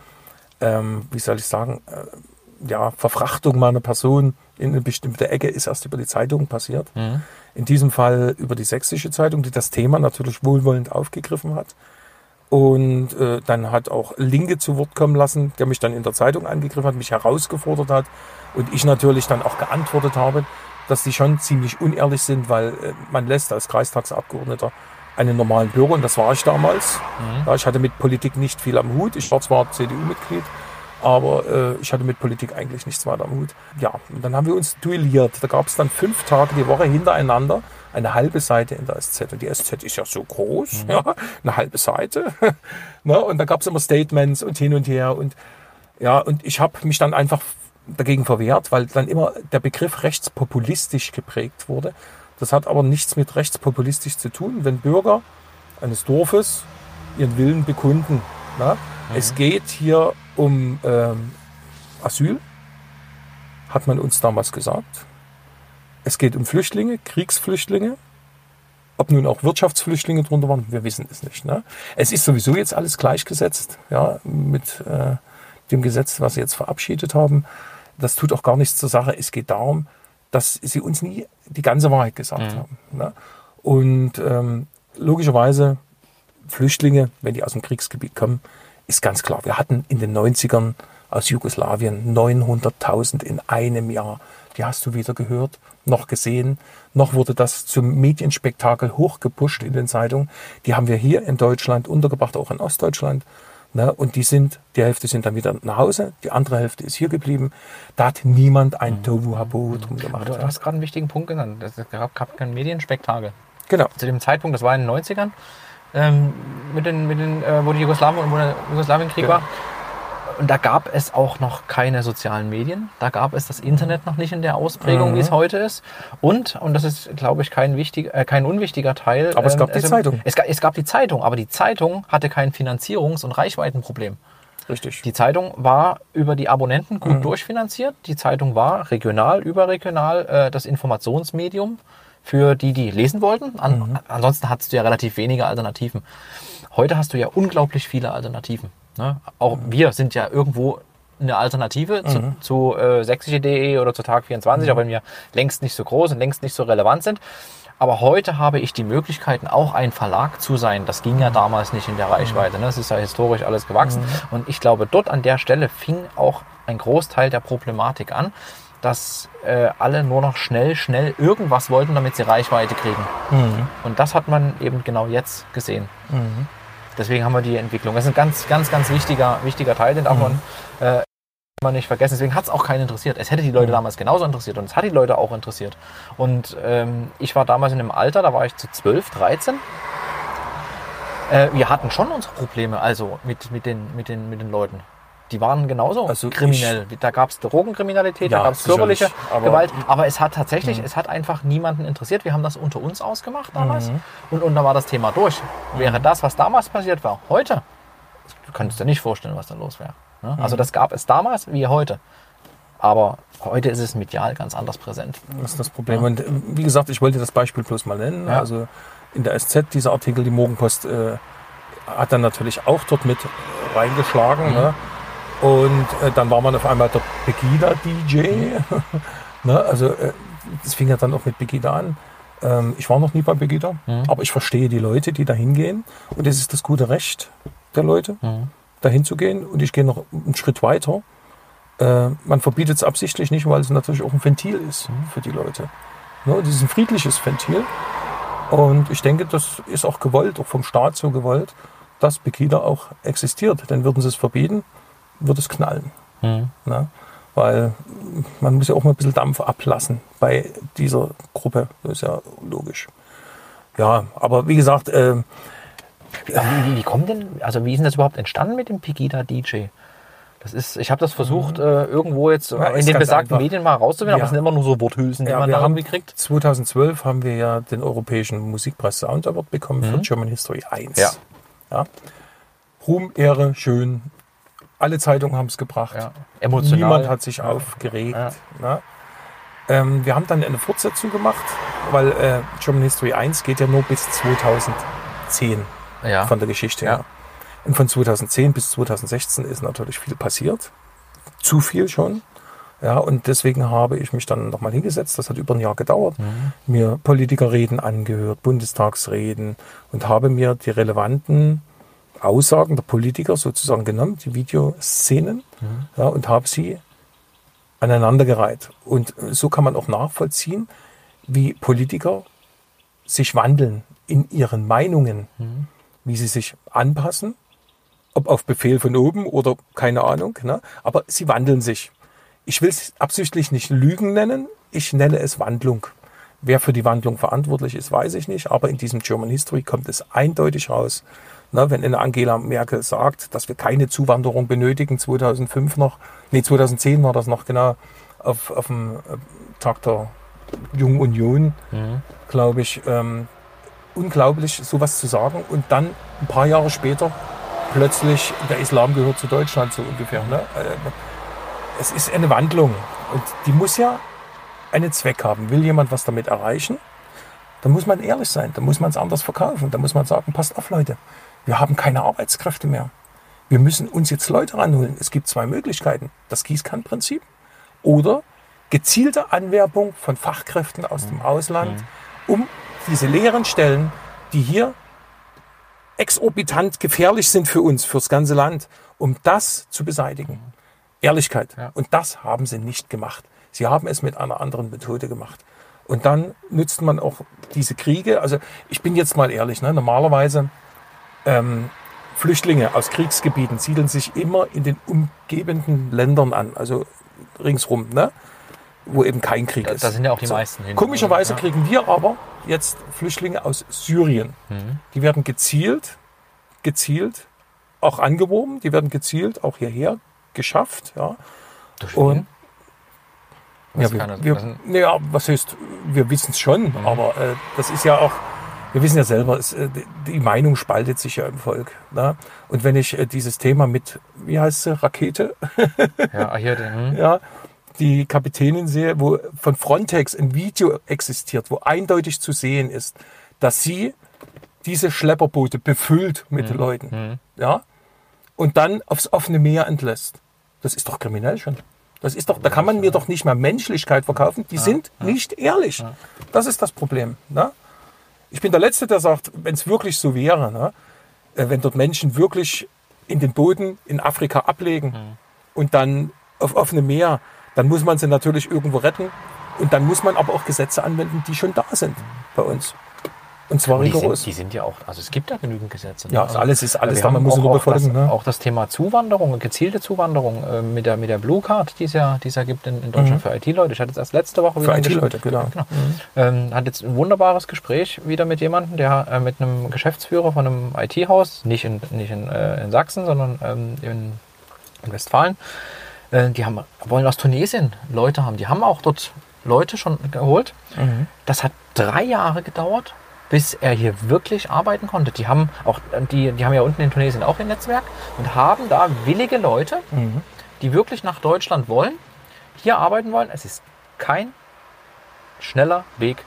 ähm, wie soll ich sagen, äh, ja, Verfrachtung meiner Person in eine bestimmte Ecke ist erst über die Zeitung passiert. Mhm. In diesem Fall über die Sächsische Zeitung, die das Thema natürlich wohlwollend aufgegriffen hat. Und äh, dann hat auch Linke zu Wort kommen lassen, der mich dann in der Zeitung angegriffen hat, mich herausgefordert hat. Und ich natürlich dann auch geantwortet habe, dass die schon ziemlich unehrlich sind, weil äh, man lässt als Kreistagsabgeordneter einen normalen Bürger, und das war ich damals. Ja, ich hatte mit Politik nicht viel am Hut. Ich war zwar CDU-Mitglied, aber äh, ich hatte mit Politik eigentlich nichts weiter am Hut. Ja, und dann haben wir uns duelliert. Da gab es dann fünf Tage die Woche hintereinander eine halbe Seite in der SZ. Und die SZ ist ja so groß, ja, eine halbe Seite. [laughs] ne? Und da gab es immer Statements und hin und her. Und Ja, und ich habe mich dann einfach dagegen verwehrt, weil dann immer der Begriff rechtspopulistisch geprägt wurde. Das hat aber nichts mit rechtspopulistisch zu tun, wenn Bürger eines Dorfes ihren Willen bekunden. Na? Es geht hier um ähm, Asyl, hat man uns damals gesagt. Es geht um Flüchtlinge, Kriegsflüchtlinge. Ob nun auch Wirtschaftsflüchtlinge drunter waren, wir wissen es nicht. Ne? Es ist sowieso jetzt alles gleichgesetzt ja, mit äh, dem Gesetz, was sie jetzt verabschiedet haben. Das tut auch gar nichts zur Sache. Es geht darum, dass sie uns nie die ganze Wahrheit gesagt haben. Ne? Und ähm, logischerweise Flüchtlinge, wenn die aus dem Kriegsgebiet kommen, ist ganz klar. Wir hatten in den 90ern aus Jugoslawien 900.000 in einem Jahr. Die hast du weder gehört noch gesehen. Noch wurde das zum Medienspektakel hochgepusht in den Zeitungen. Die haben wir hier in Deutschland untergebracht, auch in Ostdeutschland. Ne? Und die sind, die Hälfte sind dann wieder nach Hause, die andere Hälfte ist hier geblieben. Da hat niemand ein Tohu Habo drum gemacht. Du hast gerade einen wichtigen Punkt genannt. Es gab, gab kein Medienspektakel. Genau. Zu dem Zeitpunkt, das war in den 90ern, ähm, mit den, mit den, äh, wo die Jugoslawien, wo der Jugoslawienkrieg Genau. war. Und da gab es auch noch keine sozialen Medien. Da gab es das Internet noch nicht in der Ausprägung, Mhm. wie es heute ist. Und, und das ist, glaube ich, kein, wichtig, äh, kein unwichtiger Teil. Aber es ähm, gab die Zeitung. Es, es gab die Zeitung, aber die Zeitung hatte kein Finanzierungs- und Reichweitenproblem. Richtig. Die Zeitung war über die Abonnenten Mhm. gut durchfinanziert. Die Zeitung war regional, überregional äh, das Informationsmedium für die, die lesen wollten. An, Mhm. Ansonsten hattest du ja relativ wenige Alternativen. Heute hast du ja unglaublich viele Alternativen. Ne? Auch Mhm. wir sind ja irgendwo eine Alternative zu, zu äh, sächsische.de oder zu Tag 24, Mhm. auch wenn wir längst nicht so groß und längst nicht so relevant sind. Aber heute habe ich die Möglichkeiten, auch ein Verlag zu sein. Das ging ja Mhm. damals nicht in der Reichweite. Ne? Das ist ja historisch alles gewachsen. Und ich glaube, dort an der Stelle fing auch ein Großteil der Problematik an, dass äh, alle nur noch schnell, schnell irgendwas wollten, damit sie Reichweite kriegen. Mhm. Und das hat man eben genau jetzt gesehen. Deswegen haben wir die Entwicklung. Das ist ein ganz, ganz, ganz wichtiger, wichtiger Teil, den darf man, äh, man nicht vergessen. Deswegen hat es auch keinen interessiert. Es hätte die Leute damals genauso interessiert und es hat die Leute auch interessiert. Und ähm, ich war damals in einem Alter, da war ich zu 12, 13. Äh, wir hatten schon unsere Probleme, also mit, mit, den, mit, den, mit den Leuten. Die waren genauso Also kriminell. Da gab es Drogenkriminalität, da Ja, gab es körperliche. Aber- Gewalt. Aber es hat tatsächlich, es hat einfach niemanden interessiert. Wir haben das unter uns ausgemacht damals. Und, und da war das Thema durch. Wäre das, was damals passiert war, heute, du könntest dir nicht vorstellen, was da los wäre. Ne? Also das gab es damals wie heute. Aber heute ist es medial ganz anders präsent. Das ist das Problem. Und äh, wie gesagt, ich wollte das Beispiel bloß mal nennen. Ja. Also in der SZ, dieser Artikel, die Morgenpost, äh, hat dann natürlich auch dort mit reingeschlagen. Mhm. Ne? Und äh, dann war man auf einmal der Pegida-DJ. [laughs] ne? Also äh, das fing ja dann auch mit Pegida an. Ähm, ich war noch nie bei Pegida, Mhm. aber ich verstehe die Leute, die da hingehen. Und es ist das gute Recht der Leute, Mhm. da hinzugehen. Und ich gehe noch einen Schritt weiter. Äh, man verbietet es absichtlich nicht, weil es natürlich auch ein Ventil ist Mhm. für die Leute. Ne, das ist ein friedliches Ventil. Und ich denke, das ist auch gewollt, auch vom Staat so gewollt, dass Pegida auch existiert. Denn würden sie es verbieten, würde es knallen. Ne? Weil man muss ja auch mal ein bisschen Dampf ablassen bei dieser Gruppe. Das ist ja logisch. Ja, aber wie gesagt, äh, Wie, wie, wie kommt denn, also wie ist denn das überhaupt entstanden mit dem Pegida DJ? Das ist, ich habe das versucht, äh, irgendwo jetzt Ja, in ist den besagten einfach. Medien mal rauszufinden, aber Ja. es sind immer nur so Worthülsen, die Ja, man da haben irgendwie kriegt. 2012 haben wir ja den Europäischen Musikpreis Sound Award bekommen für German History 1. Mhm. Ja. Ja. Ruhm, Ehre, schön. Alle Zeitungen haben es gebracht. Ja. Emotional. Niemand hat sich aufgeregt. Ja. Ne? Ähm, wir haben dann eine Fortsetzung gemacht, weil äh, German History 1 geht ja nur bis 2010 Ja. von der Geschichte Ja. her. Und von 2010 bis 2016 ist natürlich viel passiert. Zu viel schon. Ja, und deswegen habe ich mich dann nochmal hingesetzt. Das hat über ein Jahr gedauert. Mir Politikerreden angehört, Bundestagsreden und habe mir die relevanten Aussagen der Politiker sozusagen genommen, die Videoszenen, ja, und habe sie aneinandergereiht. Und so kann man auch nachvollziehen, wie Politiker sich wandeln in ihren Meinungen, wie sie sich anpassen, ob auf Befehl von oben oder keine Ahnung, ne? aber sie wandeln sich. Ich will es absichtlich nicht Lügen nennen, ich nenne es Wandlung. Wer für die Wandlung verantwortlich ist, weiß ich nicht. Aber in diesem German History kommt es eindeutig raus. Na, wenn eine Angela Merkel sagt, dass wir keine Zuwanderung benötigen, 2005 noch, nee, 2010 war das noch genau, auf, auf dem äh, Tag der Jungen Union, Mhm. glaube ich, ähm, unglaublich, sowas zu sagen. Und dann ein paar Jahre später plötzlich, der Islam gehört zu Deutschland, so ungefähr. Ne? Äh, Es ist eine Wandlung und die muss ja einen Zweck haben. Will jemand was damit erreichen? Dann muss man ehrlich sein, dann muss man es anders verkaufen. Dann muss man sagen, passt auf Leute, wir haben keine Arbeitskräfte mehr. Wir müssen uns jetzt Leute ranholen. Es gibt zwei Möglichkeiten. Das Gießkannenprinzip oder gezielte Anwerbung von Fachkräften aus dem Ausland, um diese leeren Stellen, die hier exorbitant gefährlich sind für uns, fürs ganze Land, um das zu beseitigen. Ehrlichkeit. Ja. Und das haben sie nicht gemacht. Sie haben es mit einer anderen Methode gemacht. Und dann nützt man auch diese Kriege. Also ich bin jetzt mal ehrlich, ne? normalerweise ähm, Flüchtlinge aus Kriegsgebieten siedeln sich immer in den umgebenden Ländern an, also ringsrum, ne? wo eben kein Krieg Da, ist. da sind ja auch die So. meisten hin. Komischerweise Ja. kriegen wir aber jetzt Flüchtlinge aus Syrien. Mhm. Die werden gezielt, gezielt auch angeworben, die werden gezielt auch hierher geschafft. Ja. Durch Und ja, wir, wir, naja, was heißt, wir wissen es schon, Mhm. aber äh, das ist ja auch, wir wissen ja selber, es, äh, die- Meinung spaltet sich ja im Volk. Ne? Und wenn ich äh, dieses Thema mit, wie heißt sie, Rakete, Ja, hier, hm. ja, die Kapitänin sehe, wo von Frontex ein Video existiert, wo eindeutig zu sehen ist, dass sie diese Schlepperboote befüllt mit Mhm. Leuten, ja, und dann aufs offene Meer entlässt. Das ist doch kriminell schon. Das ist doch, da kann man mir doch nicht mehr Menschlichkeit verkaufen. Die sind nicht ehrlich. Das ist das Problem. Ne? Ich bin der Letzte, der sagt, wenn es wirklich so wäre, ne, äh, wenn dort Menschen wirklich in den Boden in Afrika ablegen und dann auf offenem Meer, dann muss man sie natürlich irgendwo retten. Und dann muss man aber auch Gesetze anwenden, die schon da sind bei uns. Und zwar Die rigoros. sind, die sind ja auch, also es gibt ja genügend Gesetze. ne? Ja, also alles ist alles da, man muss auch, auch, das. Ne? auch das Thema Zuwanderung, gezielte Zuwanderung äh, mit, der, mit der Blue Card, die es ja, die es ja gibt in, in Deutschland für IT-Leute. Ich hatte jetzt erst letzte Woche wieder Mhm. Für IT-Leute, Gespräch- genau. Ähm, hat jetzt ein wunderbares Gespräch wieder mit jemandem, der äh, mit einem Geschäftsführer von einem IT-Haus, nicht in, nicht in, äh, in Sachsen, sondern ähm, in, in Westfalen, äh, die haben, wollen aus Tunesien Leute haben. Die haben auch dort Leute schon geholt. Mhm. Das hat drei Jahre gedauert, bis er hier wirklich arbeiten konnte. Die haben auch, die, die haben ja unten in Tunesien auch ein Netzwerk und haben da willige Leute, Mhm. die wirklich nach Deutschland wollen, hier arbeiten wollen. Es ist kein schneller Weg.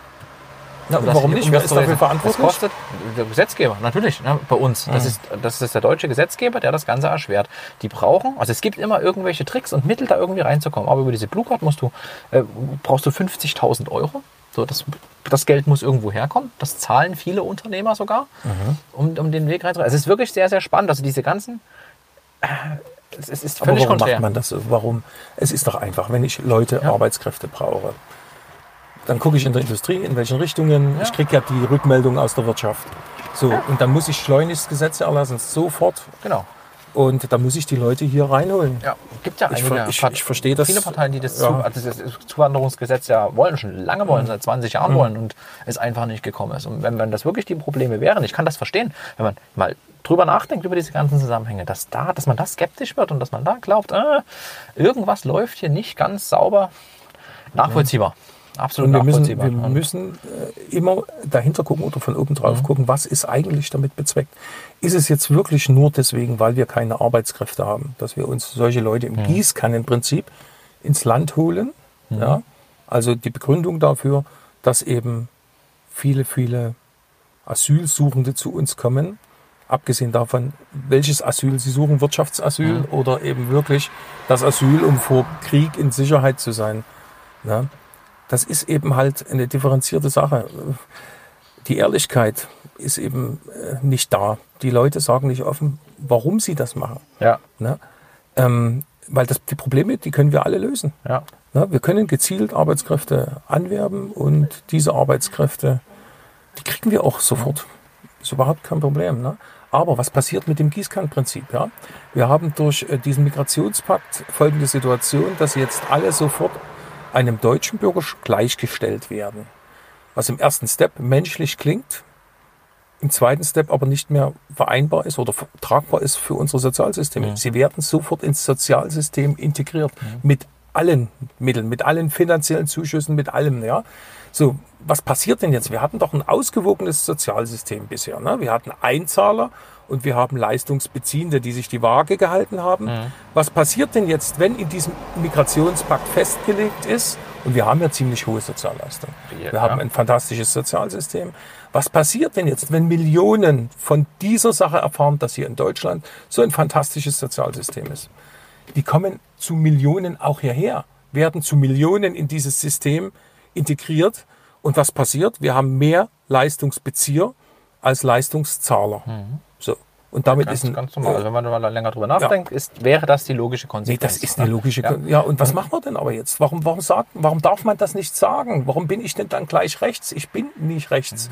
Ja, das warum nicht? Wer das ist dafür verantwortlich? Das kostet der Gesetzgeber, natürlich, ne, bei uns. Das, ist, das ist der deutsche Gesetzgeber, der das Ganze erschwert. Die brauchen, also es gibt immer irgendwelche Tricks und Mittel, da irgendwie reinzukommen. Aber über diese Blue Card musst du, äh, brauchst du 50.000 Euro. So, das, das Geld muss irgendwo herkommen. Das zahlen viele Unternehmer sogar, um, um den Weg reinzukommen. Es ist wirklich sehr, sehr spannend. Also diese ganzen, äh, es, es ist Aber völlig warum konträr. macht man das so? Warum? Es ist doch einfach, wenn ich Leute, Ja. Arbeitskräfte brauche, dann gucke ich in der Industrie, in welchen Richtungen. Ja. Ich kriege ja die Rückmeldung aus der Wirtschaft. So, und dann muss ich schleunigst Gesetze erlassen, sofort. Genau. Und dann muss ich die Leute hier reinholen. Ja, gibt ja Ich einige ich- ich verstehe das. Viele Parteien, die das, Ja. zu, also das Zuwanderungsgesetz ja wollen, schon lange wollen, Mhm. seit 20 Jahren wollen und es einfach nicht gekommen ist. Und wenn, wenn das wirklich die Probleme wären, ich kann das verstehen, wenn man mal drüber nachdenkt über diese ganzen Zusammenhänge, dass da, dass man da skeptisch wird und dass man da glaubt, äh, irgendwas läuft hier nicht ganz sauber, nachvollziehbar. Absolut Und wir müssen, wir müssen äh, immer dahinter gucken oder von oben drauf gucken, was ist eigentlich damit bezweckt. Ist es jetzt wirklich nur deswegen, weil wir keine Arbeitskräfte haben, dass wir uns solche Leute im Gießkannenprinzip ins Land holen? Ja? Also die Begründung dafür, dass eben viele, viele Asylsuchende zu uns kommen, abgesehen davon, welches Asyl sie suchen, Wirtschaftsasyl oder eben wirklich das Asyl, um vor Krieg in Sicherheit zu sein. Ja? Das ist eben halt eine differenzierte Sache. Die Ehrlichkeit ist eben äh, nicht da. Die Leute sagen nicht offen, warum sie das machen. ja, Ne? Ähm, weil das, die Probleme, die können wir alle lösen. ja. Ne? Wir können gezielt Arbeitskräfte anwerben und diese Arbeitskräfte, die kriegen wir auch sofort. Ist überhaupt kein Problem. Ne? Aber was passiert mit dem Gießkannenprinzip? Ja? Wir haben durch äh, diesen Migrationspakt folgende Situation, dass jetzt alle sofort einem deutschen Bürger gleichgestellt werden. was im ersten Step menschlich klingt, im zweiten Step aber nicht mehr vereinbar ist oder tragbar ist für unsere Sozialsysteme. Mhm. Sie werden sofort ins Sozialsystem integriert mit allen Mitteln, mit allen finanziellen Zuschüssen, mit allem. Ja, so was passiert denn jetzt? Wir hatten doch ein ausgewogenes Sozialsystem bisher. Ne? Wir hatten Einzahler und wir haben Leistungsbeziehende, die sich die Waage gehalten haben. Was passiert denn jetzt, wenn in diesem Migrationspakt festgelegt ist, und wir haben ja ziemlich hohe Sozialleistungen, Ja, wir haben ein fantastisches Sozialsystem. Was passiert denn jetzt, wenn Millionen von dieser Sache erfahren, dass hier in Deutschland so ein fantastisches Sozialsystem ist? Die kommen zu Millionen auch hierher, werden zu Millionen in dieses System integriert. Und was passiert? Wir haben mehr Leistungsbezieher als Leistungszahler. So. Und damit Mhm. Ganz, ist ein, ganz normal. Also wenn man mal länger drüber nachdenkt, ist, wäre das die logische Nee, Konsequenz. das ist eine ne? logische. Ja. Ja. und was machen wir denn aber jetzt? Warum, warum, sagt, warum darf man das nicht sagen? Warum bin ich denn dann gleich rechts? Ich bin nicht rechts.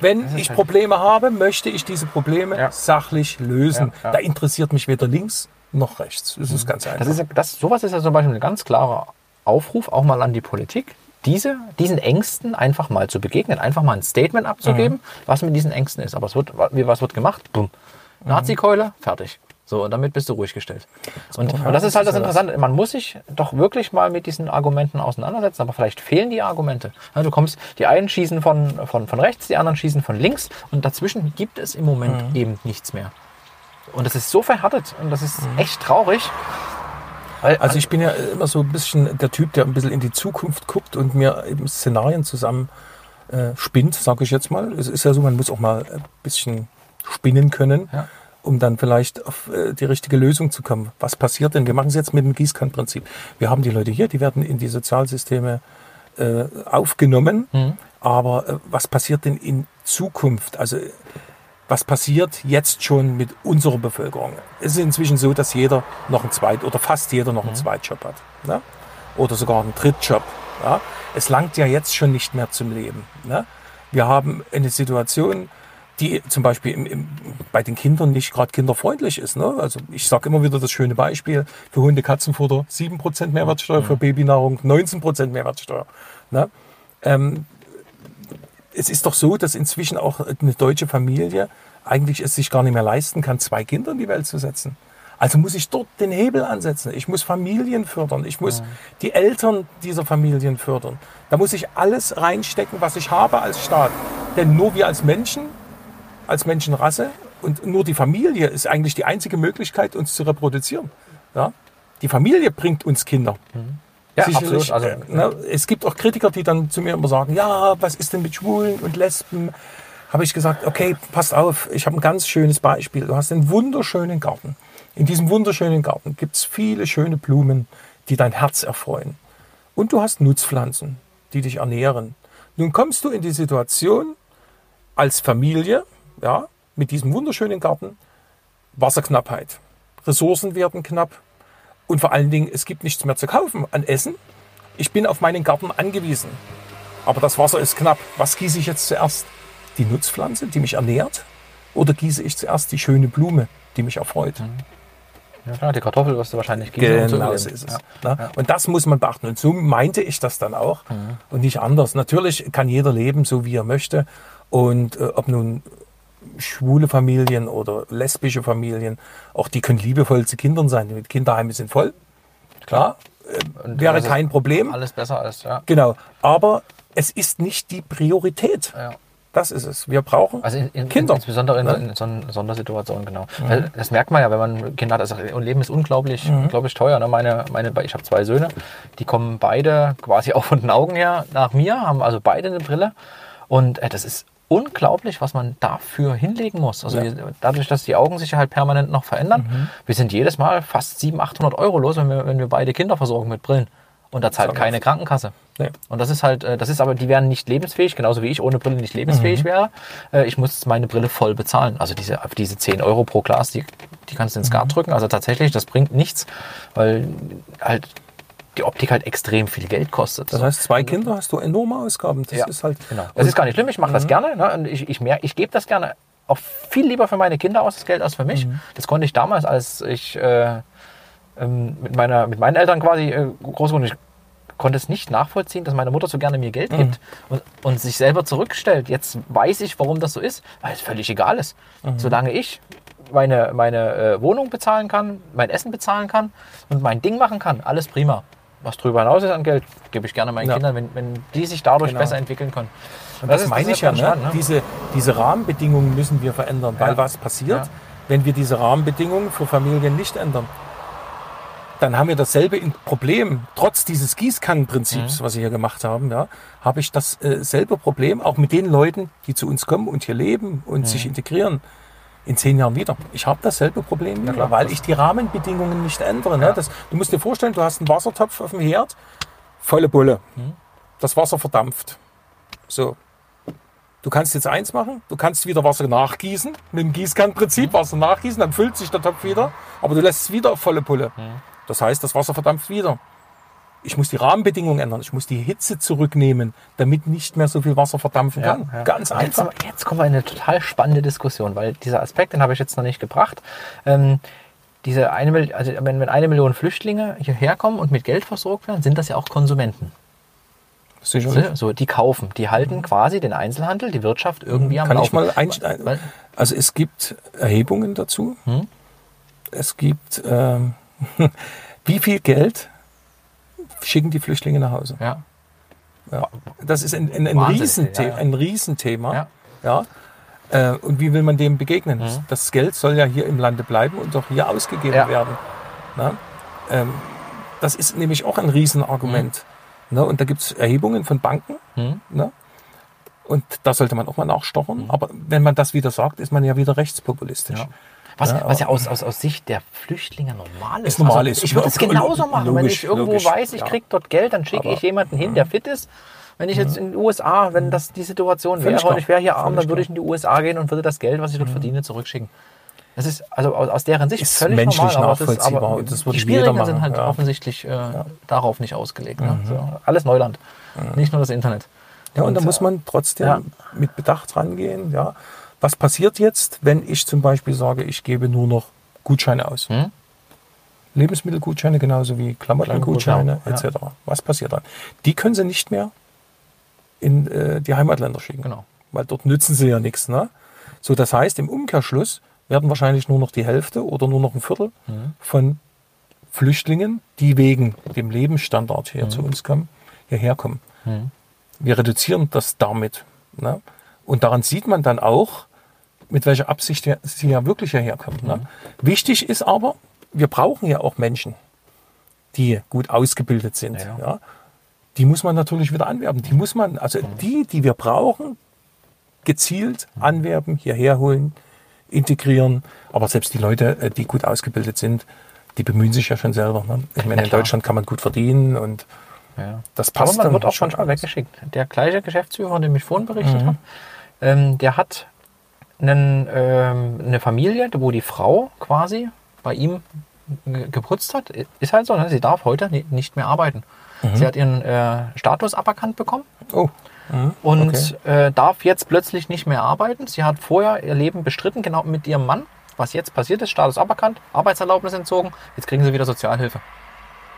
Wenn ist ich halt- Probleme habe, möchte ich diese Probleme Ja. sachlich lösen. Ja, ja. Da interessiert mich weder links noch rechts. Das ist ganz einfach. Das ist, ja- das, sowas ist ja zum Beispiel ein ganz klarer Aufruf, auch mal an die Politik, diese, diesen Ängsten einfach mal zu begegnen, einfach mal ein Statement abzugeben, was mit diesen Ängsten ist. Aber es wird, was wird gemacht? Bumm. Nazi-Keule, fertig. So, und damit bist du ruhig gestellt. Und, und das ist halt das. Interessante. Man muss sich doch wirklich mal mit diesen Argumenten auseinandersetzen, aber vielleicht fehlen die Argumente. Du kommst, die einen schießen von, von, von rechts, die anderen schießen von links und dazwischen gibt es im Moment eben nichts mehr. Und das ist so verhärtet und das ist echt traurig. Also ich bin ja immer so ein bisschen der Typ, der ein bisschen in die Zukunft guckt und mir eben Szenarien zusammen äh, spinnt, sage ich jetzt mal. Es ist ja so, man muss auch mal ein bisschen spinnen können, Ja. um dann vielleicht auf äh, die richtige Lösung zu kommen. Was passiert denn? Wir machen es jetzt mit dem Gießkannenprinzip. Wir haben die Leute hier, die werden in die Sozialsysteme äh, aufgenommen, aber äh, was passiert denn in Zukunft? Also was passiert jetzt schon mit unserer Bevölkerung? Es ist inzwischen so, dass jeder noch einen Zweit- oder fast jeder noch einen Zweitjob hat. Ne? Oder sogar einen Drittjob. Ja? Es langt ja jetzt schon nicht mehr zum Leben. Ne? Wir haben eine Situation, die zum Beispiel im, im, bei den Kindern nicht gerade kinderfreundlich ist. Ne? Also ich sage immer wieder das schöne Beispiel, für Hunde, Katzenfutter 7% Mehrwertsteuer, für Babynahrung 19% Mehrwertsteuer. Ne? Ähm, es ist doch so, dass inzwischen auch eine deutsche Familie eigentlich es sich gar nicht mehr leisten kann, zwei Kinder in die Welt zu setzen. Also muss ich dort den Hebel ansetzen. Ich muss Familien fördern. Ich muss die Eltern dieser Familien fördern. Da muss ich alles reinstecken, was ich habe als Staat. Denn nur wir als Menschen, als Menschenrasse und nur die Familie ist eigentlich die einzige Möglichkeit, uns zu reproduzieren. Ja? Die Familie bringt uns Kinder. Ja, Sicherlich, absolut. Also, äh, ne, es gibt auch Kritiker, die dann zu mir immer sagen, ja, was ist denn mit Schwulen und Lesben? Habe ich gesagt, okay, passt auf, ich habe ein ganz schönes Beispiel. Du hast einen wunderschönen Garten. In diesem wunderschönen Garten gibt es viele schöne Blumen, die dein Herz erfreuen. Und du hast Nutzpflanzen, die dich ernähren. Nun kommst du in die Situation als Familie, ja, mit diesem wunderschönen Garten, Wasserknappheit. Ressourcen werden knapp. Und vor allen Dingen, es gibt nichts mehr zu kaufen an Essen. Ich bin auf meinen Garten angewiesen. Aber das Wasser ist knapp. Was gieße ich jetzt zuerst? Die Nutzpflanze, die mich ernährt? Oder gieße ich zuerst die schöne Blume, die mich erfreut? ja, klar, die Kartoffel wirst du wahrscheinlich gießen. um Genau so überleben. ist es. Ja. Ne? Und das muss man beachten. Und so meinte ich das dann auch und nicht anders. Natürlich kann jeder leben, so wie er möchte. Und äh, ob nun schwule Familien oder lesbische Familien, auch die können liebevoll zu Kindern sein. Die Kinderheime sind voll. Klar, äh, wäre kein Problem. Alles besser als, ja. Genau. Aber es ist nicht die Priorität. ja. Das ist es. Wir brauchen Also in, in, Kinder. insbesondere in, Ne? in so einer Sondersituation, genau. Weil Das merkt man ja, wenn man Kinder hat. Also, Leben ist unglaublich, Mhm. unglaublich teuer. Ne? Meine, meine, ich habe zwei Söhne, die kommen beide quasi auch von den Augen her nach mir, haben also beide eine Brille. Und äh, das ist unglaublich, was man dafür hinlegen muss. Also Ja. Mhm. wir, dadurch, dass die Augen sich halt permanent noch verändern, wir sind jedes Mal fast 700, 800 Euro los, wenn wir, wenn wir beide Kinder versorgen mit Brillen. Und da zahlt keine Krankenkasse. Nee. Und das ist halt, äh, das ist aber, die wären nicht lebensfähig, genauso wie ich ohne Brille nicht lebensfähig Mhm. wäre. Äh, Ich muss meine Brille voll bezahlen. Also diese, diese 10 Euro pro Glas, die, die kannst du ins Mhm. Skat drücken. Also tatsächlich, das bringt nichts, weil halt die Optik halt extrem viel Geld kostet. Das heißt, zwei Kinder hast du enorme Ausgaben. Das Ja, ist halt. genau. Das ist gar nicht schlimm, ich mache Mhm. das gerne. Ne? Und ich, ich, merk, ich gebe das gerne auch viel lieber für meine Kinder aus, das Geld, als für mich. Mhm. Das konnte ich damals, als ich äh, ähm, mit, meiner, mit meinen Eltern quasi äh, groß wurde. Ich konnte es nicht nachvollziehen, dass meine Mutter so gerne mir Geld Mhm. gibt und, und sich selber zurückstellt. Jetzt weiß ich, warum das so ist, weil es völlig egal ist. Mhm. Solange ich meine, meine äh, Wohnung bezahlen kann, mein Essen bezahlen kann und mein Ding machen kann, alles prima. Was drüber hinaus ist an Geld, gebe ich gerne meinen Ja. Kindern, wenn, wenn die sich dadurch Genau. besser entwickeln können. Und das, ist- meine ist ich ja, ne? ne? Diese, diese Rahmenbedingungen müssen wir verändern, weil Ja. was passiert, Ja. wenn wir diese Rahmenbedingungen für Familien nicht ändern? Dann haben wir dasselbe Problem. Trotz dieses Gießkannenprinzips, Mhm. was wir hier gemacht haben, ja, habe ich dasselbe Problem auch mit den Leuten, die zu uns kommen und hier leben und Mhm. sich integrieren. In zehn Jahren wieder. Ich habe dasselbe Problem wieder, klar. weil ich die Rahmenbedingungen nicht ändere. Ne? Das, du musst dir vorstellen, du hast einen Wassertopf auf dem Herd, volle Bulle. Mhm. Das Wasser verdampft. So, Du kannst jetzt eins machen, du kannst wieder Wasser nachgießen, mit dem Gießkannenprinzip Wasser nachgießen, dann füllt sich der Topf wieder, aber du lässt es wieder auf volle Pulle. Das heißt, das Wasser verdampft wieder. Ich muss die Rahmenbedingungen ändern, ich muss die Hitze zurücknehmen, damit nicht mehr so viel Wasser verdampfen kann. Ganz Und jetzt, einfach. Jetzt kommen wir in eine total spannende Diskussion, weil dieser Aspekt, den habe ich jetzt noch nicht gebracht. Ähm, diese eine, also wenn, wenn eine Million Flüchtlinge hierher kommen und mit Geld versorgt werden, sind das ja auch Konsumenten. Sicherlich. So, die kaufen, die halten quasi den Einzelhandel, die Wirtschaft irgendwie am Kann ich Laufen. mal einsteigen? Weil- Also es gibt Erhebungen dazu. Hm? Es gibt, ähm, [laughs] wie viel Geld schicken die Flüchtlinge nach Hause? Ja. Ja. Das ist ein, ein, ein, Wahnsinn, Riesenthema, ja, ja. ein Riesenthema. Ja. Äh, und wie will man dem begegnen? Das Geld soll ja hier im Lande bleiben und auch hier ausgegeben werden. Ähm, das ist nämlich auch ein Riesenargument. Ne? Und da gibt es Erhebungen von Banken. Hm? Ne? Und da sollte man auch mal nachstochern. Aber wenn man das wieder sagt, ist man ja wieder rechtspopulistisch. Ja. Was Ja, ja, was ja aus, aus, aus Sicht der Flüchtlinge normal ist. Ist normal, also, ist ich würde es genauso machen. wenn logisch, ich irgendwo logisch, weiß, ich ja. kriege dort Geld, dann schicke Mhm. ich jemanden hin, der fit ist. Wenn ich jetzt in den USA, wenn das die Situation Völlig wäre und klar, ich wäre hier arm, dann würde ich in die USA gehen und würde das Geld, was ich dort verdiene, zurückschicken. Das ist also aus, aus deren Sicht Ist völlig menschlich normal. Aber, das nachvollziehbar aber und das die Spielregeln sind halt ja. Mhm. offensichtlich äh, darauf nicht ausgelegt. Ne? So, alles Neuland, nicht nur das Internet. Ja, und, da Und, muss man trotzdem ja. mit Bedacht rangehen. Ja. Was passiert jetzt, wenn ich zum Beispiel sage, ich gebe nur noch Gutscheine aus? Hm? Lebensmittelgutscheine genauso wie Klamottengutscheine Klamotten, etc. Was passiert dann? Die können sie nicht mehr in äh, die Heimatländer schicken. Genau. Weil dort nützen sie ja nichts. Ne? So, das heißt, im Umkehrschluss werden wahrscheinlich nur noch die Hälfte oder nur noch ein Viertel Mhm. von Flüchtlingen, die wegen dem Lebensstandard hier Mhm. zu uns kommen, hierher kommen. Wir reduzieren das damit. Ne? Und daran sieht man dann auch, mit welcher Absicht sie ja wirklich hierher kommen. Ne? Mhm. Wichtig ist aber, wir brauchen ja auch Menschen, die gut ausgebildet sind. Ja. Ja. Die muss man natürlich wieder anwerben. Die muss man, also Mhm. die, die wir brauchen, gezielt anwerben, hierher holen, integrieren. Aber selbst die Leute, äh, die gut ausgebildet sind, die bemühen sich ja schon selber. Ne? Ich meine, in. Deutschland kann man gut verdienen und Ja. das Aber passt man dann wird auch schon manchmal weggeschickt. Der gleiche Geschäftsführer, von dem ich vorhin berichtet Mhm. habe, ähm, der hat einen, ähm, eine Familie, wo die Frau quasi bei ihm ge- geputzt hat. Ist halt so, ne? sie darf heute ni- nicht mehr arbeiten. Mhm. Sie hat ihren äh, Status aberkannt bekommen Oh, mhm. und äh, darf jetzt plötzlich nicht mehr arbeiten. Sie hat vorher ihr Leben bestritten, genau mit ihrem Mann. Was jetzt passiert ist, Status aberkannt, Arbeitserlaubnis entzogen, jetzt kriegen sie wieder Sozialhilfe.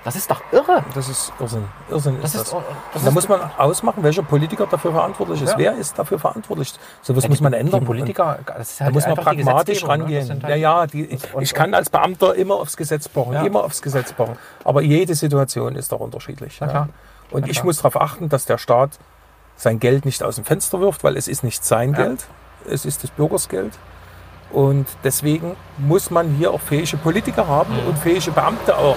Das ist doch irre. das ist Irrsinn. Irrsinn Das ist das. das da ist muss man ausmachen, welcher Politiker dafür verantwortlich ist. Ja. Wer ist dafür verantwortlich? So was Ja, muss die- man ändern. Die Politiker, das ist Da halt muss man pragmatisch ne? Rangehen. sind Ja, halt- ja, die, und- ich kann als Beamter immer aufs Gesetz pochen, Ja. immer aufs Gesetz pochen. Aber jede Situation ist doch unterschiedlich. Und ich muss darauf achten, dass der Staat sein Geld nicht aus dem Fenster wirft, weil es ist nicht sein. Geld, es ist des Bürgers Geld. Und deswegen muss man hier auch fähige Politiker haben und fähige Beamte auch.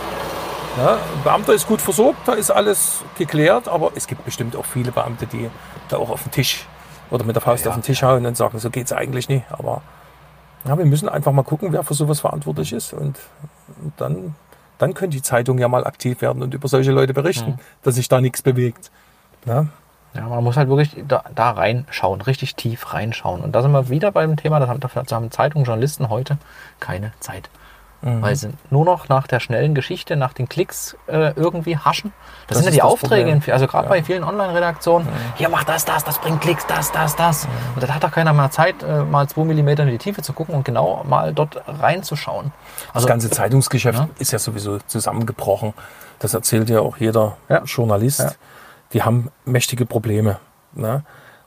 Ja, ein Beamter ist gut versorgt, da ist alles geklärt, aber es gibt bestimmt auch viele Beamte, die da auch auf den Tisch oder mit der Faust Ja, auf den Tisch hauen und sagen, so geht es eigentlich nicht. Aber ja, wir müssen einfach mal gucken, wer für sowas verantwortlich ist. Und, und dann, dann können die Zeitungen ja mal aktiv werden und über solche Leute berichten, dass sich da nichts bewegt. Ja, Ja, man muss halt wirklich da, da reinschauen, richtig tief reinschauen. Und da sind wir wieder beim Thema, das haben, dafür haben Zeitungen, Journalisten heute keine Zeit. Mhm. Weil sie nur noch nach der schnellen Geschichte, nach den Klicks äh, irgendwie haschen. Das, Das sind ja die das Aufträge, in, also gerade Ja. bei vielen Online-Redaktionen. Hier, mach das, das, das bringt Klicks, das, das, das. Und da hat doch keiner mal Zeit, äh, mal zwei Millimeter in die Tiefe zu gucken und genau mal dort reinzuschauen. Das Also, ganze Zeitungsgeschäft Ja. ist ja sowieso zusammengebrochen. Das erzählt ja auch jeder Ja. Journalist. Ja. Die haben mächtige Probleme. Ne?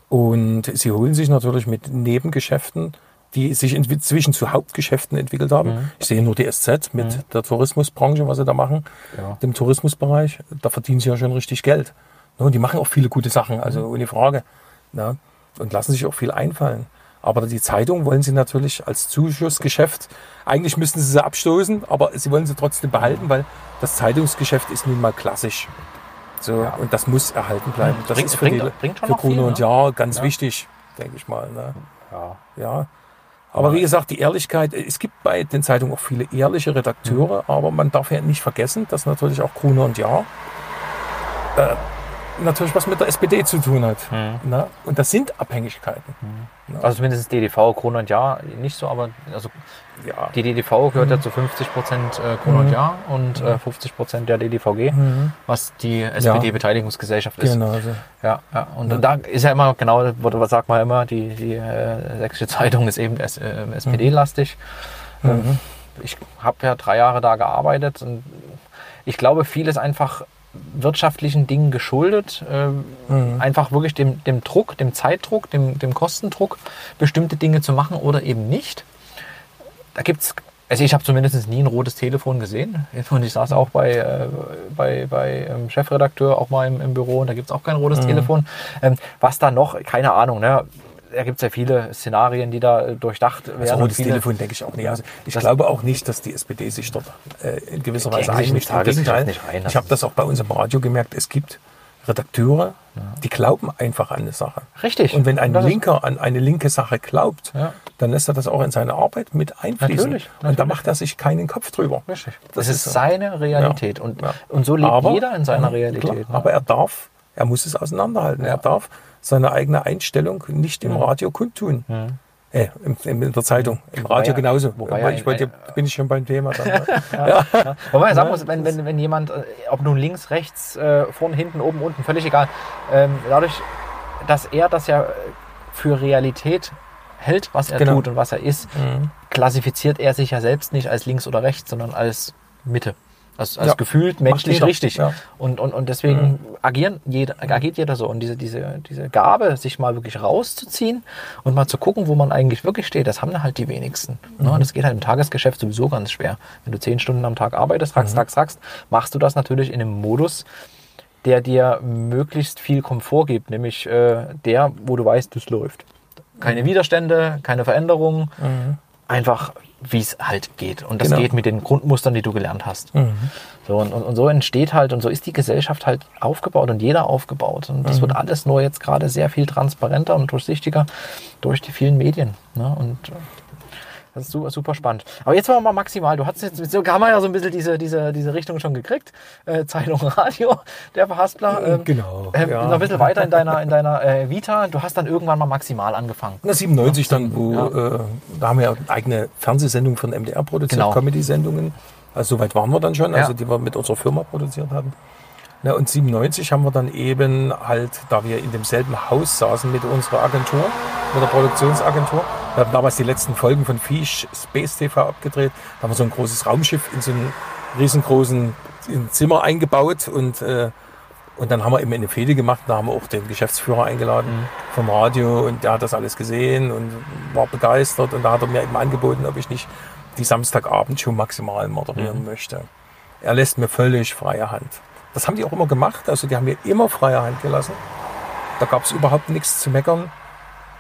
Und sie holen sich natürlich mit Nebengeschäften, die sich inzwischen zu Hauptgeschäften entwickelt haben. Mhm. Ich sehe nur die SZ mit der Tourismusbranche, was sie da machen, Ja. dem Tourismusbereich. Da verdienen sie ja schon richtig Geld. Ne? Und die machen auch viele gute Sachen, also Mhm. ohne Frage. Ne? Und lassen sich auch viel einfallen. Aber die Zeitung wollen sie natürlich als Zuschussgeschäft, eigentlich müssten sie sie abstoßen, aber sie wollen sie trotzdem behalten, weil das Zeitungsgeschäft ist nun mal klassisch. So, Ja. und das muss erhalten bleiben. Das Bringt- ist für, bringt- die, bringt schon für noch viel, Krone und ne? Jahr ganz Ja. wichtig, denke ich mal. Ne? ja. Ja. Aber wie gesagt, die Ehrlichkeit, es gibt bei den Zeitungen auch viele ehrliche Redakteure, aber man darf ja nicht vergessen, dass natürlich auch Krone und Jahr äh, natürlich was mit der SPD zu tun hat. Ne? Und das sind Abhängigkeiten. Also zumindest DDV, Krone und Jahr nicht so, aber also Ja. die DDV gehört ja zu 50 Prozent äh, Krone und Jahr und äh, 50 Prozent der DDVG, was die SPD-Beteiligungsgesellschaft ist. Genau. So. Ja, ja. Und da ist ja immer, genau, was sagt man immer, die, die äh, Sächsische Zeitung ist eben S- äh, SPD-lastig. Ähm, Ich habe ja drei Jahre da gearbeitet und ich glaube, vieles einfach wirtschaftlichen Dingen geschuldet. Ähm, Einfach wirklich dem, dem Druck, dem Zeitdruck, dem, dem Kostendruck, bestimmte Dinge zu machen oder eben nicht. Da gibt's also ich habe zumindest nie ein rotes Telefon gesehen. Und ich saß auch bei, äh, bei, bei ähm, Chefredakteur auch mal im, im Büro und da gibt's auch kein rotes Telefon. Ähm, was da noch, keine Ahnung, ne? Da gibt's ja viele Szenarien, die da äh, durchdacht werden. Also rotes viele- Telefon denke ich auch nicht. Also ich glaube auch nicht, dass die SPD sich dort äh, in gewisser Weise einmischt. im Gegenteil, ich habe das auch bei uns im Radio gemerkt. Es gibt Redakteure, die glauben einfach an eine Sache. Richtig. Und wenn ein Linker an eine linke Sache glaubt, Ja. dann lässt er das auch in seine Arbeit mit einfließen. Natürlich, Und da natürlich. macht er sich keinen Kopf drüber. Richtig. Das, Das ist, ist seine Realität. Ja. Und, Ja. und so lebt Aber- jeder in seiner Ja, Realität. Klar, ne? aber er darf, er muss es auseinanderhalten. Ja. Er darf seine eigene Einstellung nicht im Radio kundtun. Äh, im, im, in der Zeitung. Im Radio ja- genauso. wobei ja ich wollte, bin ich schon beim Thema. Dann, ne? [laughs] Wobei man sagen muss, wenn, wenn, wenn jemand, äh, ob nun links, rechts, äh, vorne, hinten, oben, unten, völlig egal, ähm, dadurch, dass er das ja für Realität hält, was er Genau. tut und was er ist, klassifiziert er sich ja selbst nicht als links oder rechts, sondern als Mitte. Als, als Ja. gefühlt menschlich jeder. richtig. Ja. Und, und, und deswegen agieren jeder, agiert jeder so. Und diese, diese, diese Gabe, sich mal wirklich rauszuziehen und mal zu gucken, wo man eigentlich wirklich steht, das haben halt die wenigsten. Ne? Und das geht halt im Tagesgeschäft sowieso ganz schwer. Wenn du zehn Stunden am Tag arbeitest, rax, rax, rax, machst du das natürlich in einem Modus, der dir möglichst viel Komfort gibt, nämlich äh, der, wo du weißt, das läuft. Keine Widerstände, keine Veränderungen, einfach wie es halt geht. Und das Genau. geht mit den Grundmustern, die du gelernt hast. So, und, und, so entsteht halt, und so ist die Gesellschaft halt aufgebaut und jeder aufgebaut. Und das wird alles nur jetzt gerade sehr viel transparenter und durchsichtiger durch die vielen Medien. Ne? Und das ist super, spannend. Aber jetzt wollen wir mal maximal. Du hast jetzt, so haben wir ja so ein bisschen diese, diese, diese Richtung schon gekriegt. Äh, Zeitung, Radio, [laughs] der Verhaspler. Ähm, Genau, Ähm, ja. Noch ein bisschen weiter in deiner, in deiner äh, Vita. Du hast dann irgendwann mal maximal angefangen. Na, 97 dann, wo, äh, da haben wir ja eigene Fernsehsendungen von MDR produziert, Genau. Comedy-Sendungen. Also soweit waren wir dann schon, also Ja. die wir mit unserer Firma produziert hatten. Na, und 97 haben wir dann eben halt, da wir in demselben Haus saßen mit unserer Agentur, mit der Produktionsagentur. Wir haben damals die letzten Folgen von Fisch Space TV abgedreht. Da haben wir so ein großes Raumschiff in so einem riesengroßen Zimmer eingebaut und äh, und dann haben wir eben eine Fehde gemacht, da haben wir auch den Geschäftsführer eingeladen vom Radio und der hat das alles gesehen und war begeistert und da hat er mir eben angeboten, ob ich nicht die Samstagabendshow maximal moderieren möchte. Er lässt mir völlig freie Hand. Das haben die auch immer gemacht, also die haben mir immer freie Hand gelassen. Da gab es überhaupt nichts zu meckern,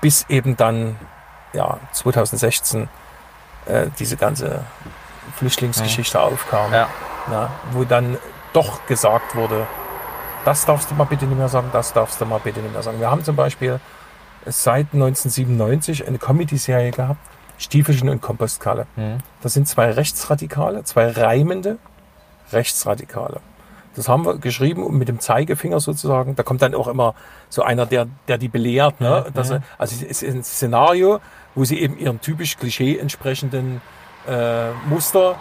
bis eben dann ja, 2016 äh, diese ganze Flüchtlingsgeschichte aufkam Ja. na, wo dann doch gesagt wurde, das darfst du mal bitte nicht mehr sagen, das darfst du mal bitte nicht mehr sagen. Wir haben zum Beispiel seit 1997 eine Comedy-Serie gehabt, Stiefelchen und Kompostkalle. Das sind zwei Rechtsradikale, zwei reimende Rechtsradikale. Das haben wir geschrieben und mit dem Zeigefinger sozusagen. Da kommt dann auch immer so einer, der, der die belehrt. Ne? Das, Also es ist ein Szenario, wo sie eben ihrem typisch Klischee entsprechenden äh, Muster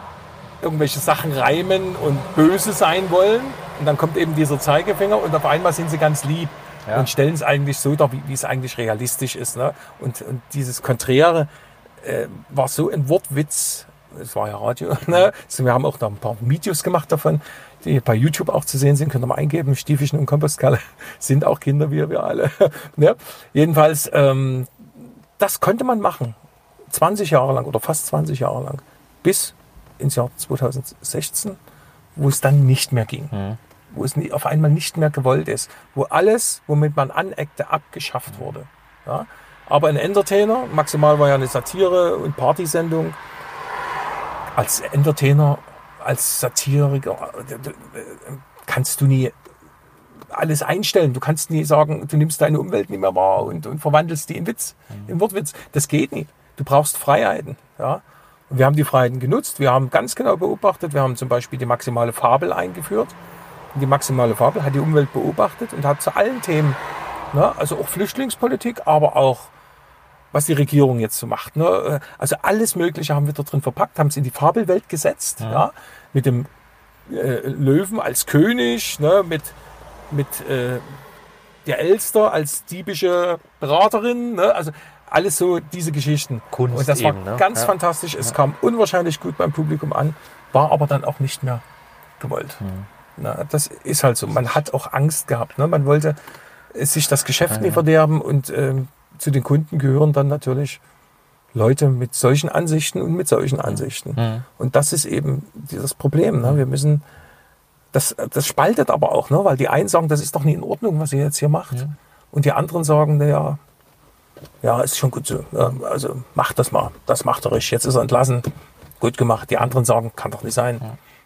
irgendwelche Sachen reimen und böse sein wollen. Und dann kommt eben dieser Zeigefinger und auf einmal sind sie ganz lieb Ja. und stellen es eigentlich so dar, wie, wie es eigentlich realistisch ist. Ne? Und, und dieses Konträre äh, war so ein Wortwitz. Es war ja Radio. [laughs] Ne? Also wir haben auch noch ein paar Videos gemacht davon, die bei YouTube auch zu sehen sind. Könnt ihr mal eingeben. Stiefischen und Kompostkalle [laughs] sind auch Kinder, wie wir alle. [laughs] ne? Jedenfalls, ähm, das konnte man machen. 20 Jahre lang oder fast 20 Jahre lang. Bis ins Jahr 2016, wo es dann nicht mehr ging. Wo es auf einmal nicht mehr gewollt ist. Wo alles, womit man aneckte, abgeschafft wurde. Ja? Aber ein Entertainer, maximal war ja eine Satire und Partysendung, als Entertainer, als Satiriker äh, kannst du nie alles einstellen. Du kannst nie sagen, du nimmst deine Umwelt nicht mehr wahr und, und verwandelst die in Witz, in Wortwitz. Das geht nicht. Du brauchst Freiheiten. Ja? Und wir haben die Freiheiten genutzt. Wir haben ganz genau beobachtet. Wir haben zum Beispiel die maximale Fabel eingeführt. Und die maximale Fabel hat die Umwelt beobachtet und hat zu allen Themen, ne, also auch Flüchtlingspolitik, aber auch was die Regierung jetzt so macht. Ne? Also alles Mögliche haben wir da drin verpackt, haben es in die Fabelwelt gesetzt, ja. mit dem äh, Löwen als König, ne? mit, mit äh, der Elster als diebische Beraterin, ne? also alles so diese Geschichten. Kunst Und das war eben, ne? ganz Ja. fantastisch. Es kam unwahrscheinlich gut beim Publikum an, war aber dann auch nicht mehr gewollt. Hm. Na, das ist halt so. Man hat auch Angst gehabt. Ne? Man wollte äh, sich das Geschäft nicht verderben und ähm, zu den Kunden gehören dann natürlich Leute mit solchen Ansichten und mit solchen Ansichten. Mhm. Und das ist eben dieses Problem. Ne? Wir müssen, das, das spaltet aber auch, ne? weil die einen sagen, das ist doch nicht in Ordnung, was ihr jetzt hier macht. Und die anderen sagen, naja, ja, ist schon gut so. Ja, also macht das mal, das macht er richtig. Jetzt ist er entlassen, gut gemacht. Die anderen sagen, kann doch nicht sein.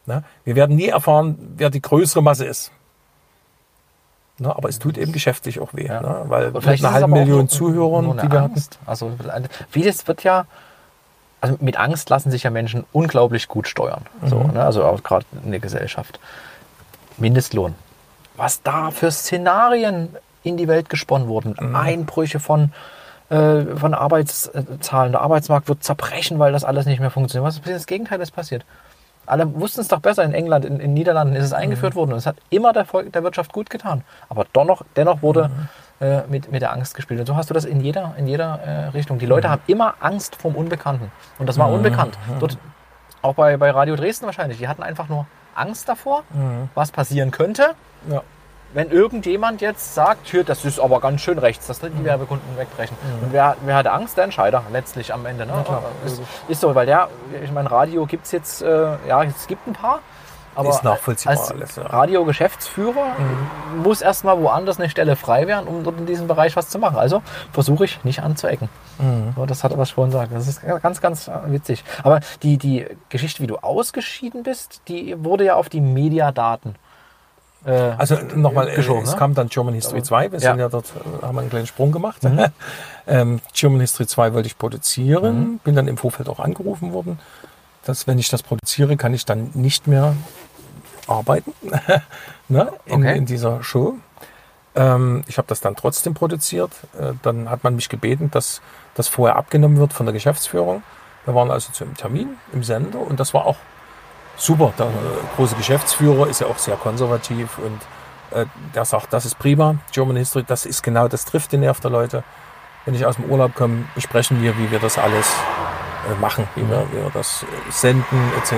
Ne? Wir werden nie erfahren, wer die größere Masse ist. Ne? Aber es tut eben geschäftlich auch weh, Ja. ne? weil mit vielleicht einer halben Million Zuhörern, die wir hatten, Angst. Also vieles wird ja, also mit Angst lassen sich ja Menschen unglaublich gut steuern. So, Mhm. ne? Also auch gerade in der Gesellschaft. Mindestlohn. Was da für Szenarien in die Welt gesponnen wurden. Mhm. Einbrüche von, äh, von Arbeitszahlen. Der Arbeitsmarkt wird zerbrechen, weil das alles nicht mehr funktioniert. Was ist das Gegenteil ist passiert? Alle wussten es doch besser. In England, in den Niederlanden ist es eingeführt worden. Und es hat immer der, Volk, der Wirtschaft gut getan. Aber dennoch, dennoch wurde äh, mit, mit der Angst gespielt. Und so hast du das in jeder, in jeder äh, Richtung. Die Leute haben immer Angst vom Unbekannten. Und das war unbekannt. Dort, auch bei, bei Radio Dresden wahrscheinlich. Die hatten einfach nur Angst davor, was passieren könnte, ja. wenn irgendjemand jetzt sagt, hier, das ist aber ganz schön rechts, dass die Werbekunden wegbrechen. Und wer, wer hatte Angst? Der Entscheider letztlich am Ende. Ne? klar, ist, ist so, weil der, ich meine, Radio gibt es jetzt, äh, ja, es gibt ein paar. Aber Ist nachvollziehbar als alles, ja. Radio-Geschäftsführer muss erstmal woanders eine Stelle frei werden, um dort in diesem Bereich was zu machen. Also versuche ich nicht anzuecken. So, das hat er was vorhin gesagt. Das ist ganz, ganz äh, witzig. Aber die, die Geschichte, wie du ausgeschieden bist, die wurde ja auf die Mediadaten äh, Also nochmal, äh, es ne? kam dann German History 2. Wir Ja. sind ja dort, äh, haben einen kleinen Sprung gemacht. [laughs] ähm, German History 2 wollte ich produzieren, bin dann im Vorfeld auch angerufen worden, dass wenn ich das produziere, kann ich dann nicht mehr arbeiten [laughs] ne, in, Okay. in dieser Show. Ähm, ich habe das dann trotzdem produziert. Äh, dann hat man mich gebeten, dass das vorher abgenommen wird von der Geschäftsführung. Wir waren also zum Termin im Sender und das war auch super. Der äh, große Geschäftsführer ist ja auch sehr konservativ und äh, der sagt, das ist prima, German History, das ist genau, das trifft den Nerv der Leute. Wenn ich aus dem Urlaub komme, besprechen wir, wie wir das alles äh, machen, wie wir, wie wir das äh, senden etc.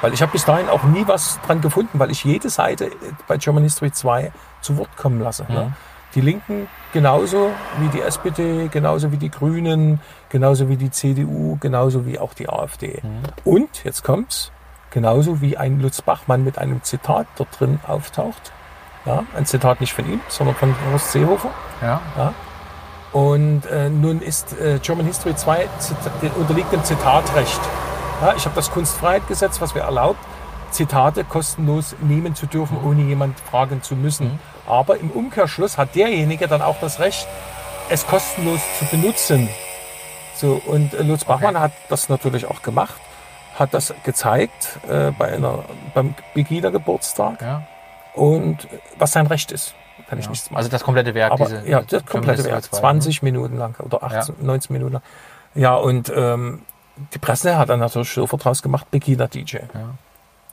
Weil ich habe bis dahin auch nie was dran gefunden, weil ich jede Seite äh, bei German History 2 zu Wort kommen lasse. Ne? Die Linken genauso wie die SPD, genauso wie die Grünen, genauso wie die CDU, genauso wie auch die AfD. Und, jetzt kommt's, genauso wie ein Lutz Bachmann mit einem Zitat dort drin auftaucht. Ja, ein Zitat nicht von ihm, sondern von Horst Seehofer. ja. Ja. Und äh, nun ist äh, German History 2 Zita- den- unterliegt dem Zitatrecht. Ja, ich habe das Kunstfreiheitgesetz, was wir erlaubt, Zitate kostenlos nehmen zu dürfen, ohne jemand fragen zu müssen. Aber im Umkehrschluss hat derjenige dann auch das Recht, es kostenlos zu benutzen. So, und äh, Lutz Bachmann hat das natürlich auch gemacht, hat das gezeigt äh, bei einer, beim Begida-Geburtstag ja. und äh, was sein Recht ist. Kann ich nichts machen. Also das komplette Werk. Aber diese, ja, das komplette Werk. zwei, 20 Minuten lang oder 18, 19 Minuten lang. Ja, und ähm, die Presse hat dann natürlich sofort draus gemacht, Bikina DJ. Ja.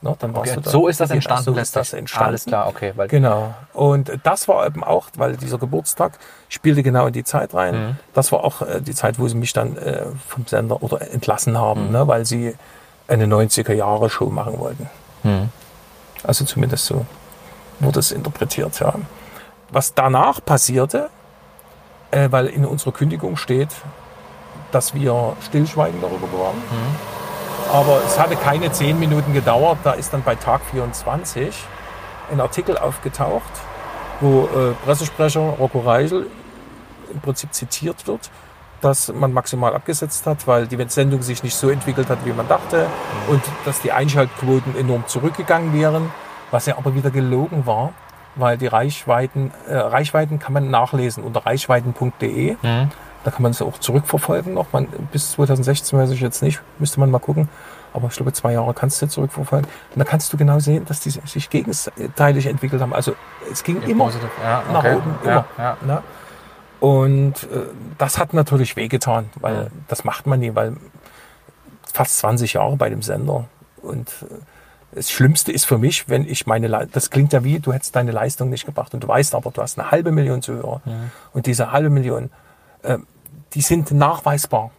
Na, dann warst Okay, du da. so ist das entstanden. So ist das entstanden. Alles klar, okay. Genau. Und das war eben auch, weil dieser Geburtstag spielte genau in die Zeit rein. Mhm. Das war auch äh, die Zeit, wo sie mich dann äh, vom Sender oder entlassen haben, Mhm. ne, weil sie eine 90er Jahre Show machen wollten. Mhm. Also zumindest so wurde es interpretiert, ja. Was danach passierte, äh, weil in unserer Kündigung steht, dass wir stillschweigen darüber waren. Aber es hatte keine zehn Minuten gedauert. Da ist dann bei Tag 24 ein Artikel aufgetaucht, wo äh, Pressesprecher Rocco Reichel im Prinzip zitiert wird, dass man maximal abgesetzt hat, weil die Sendung sich nicht so entwickelt hat, wie man dachte und dass die Einschaltquoten enorm zurückgegangen wären, was ja aber wieder gelogen war, weil die Reichweiten, äh, Reichweiten kann man nachlesen unter reichweiten.de. Mhm. Da kann man es auch zurückverfolgen noch. Man, bis 2016 weiß ich jetzt nicht, müsste man mal gucken. Aber ich glaube, zwei Jahre kannst du zurückverfolgen. Und da kannst du genau sehen, dass die sich gegenteilig entwickelt haben. Also es ging immer Positiv. Ja, nach okay. oben, Ja, immer. ja. Ne? Und äh, das hat natürlich wehgetan, weil Ja. das macht man nie, weil fast 20 Jahre bei dem Sender. Und äh, das Schlimmste ist für mich, wenn ich meine, Le das klingt ja wie, du hättest deine Leistung nicht gebracht und du weißt aber, du hast eine halbe Million Zuhörer. Und diese halbe Million, äh, die sind nachweisbar.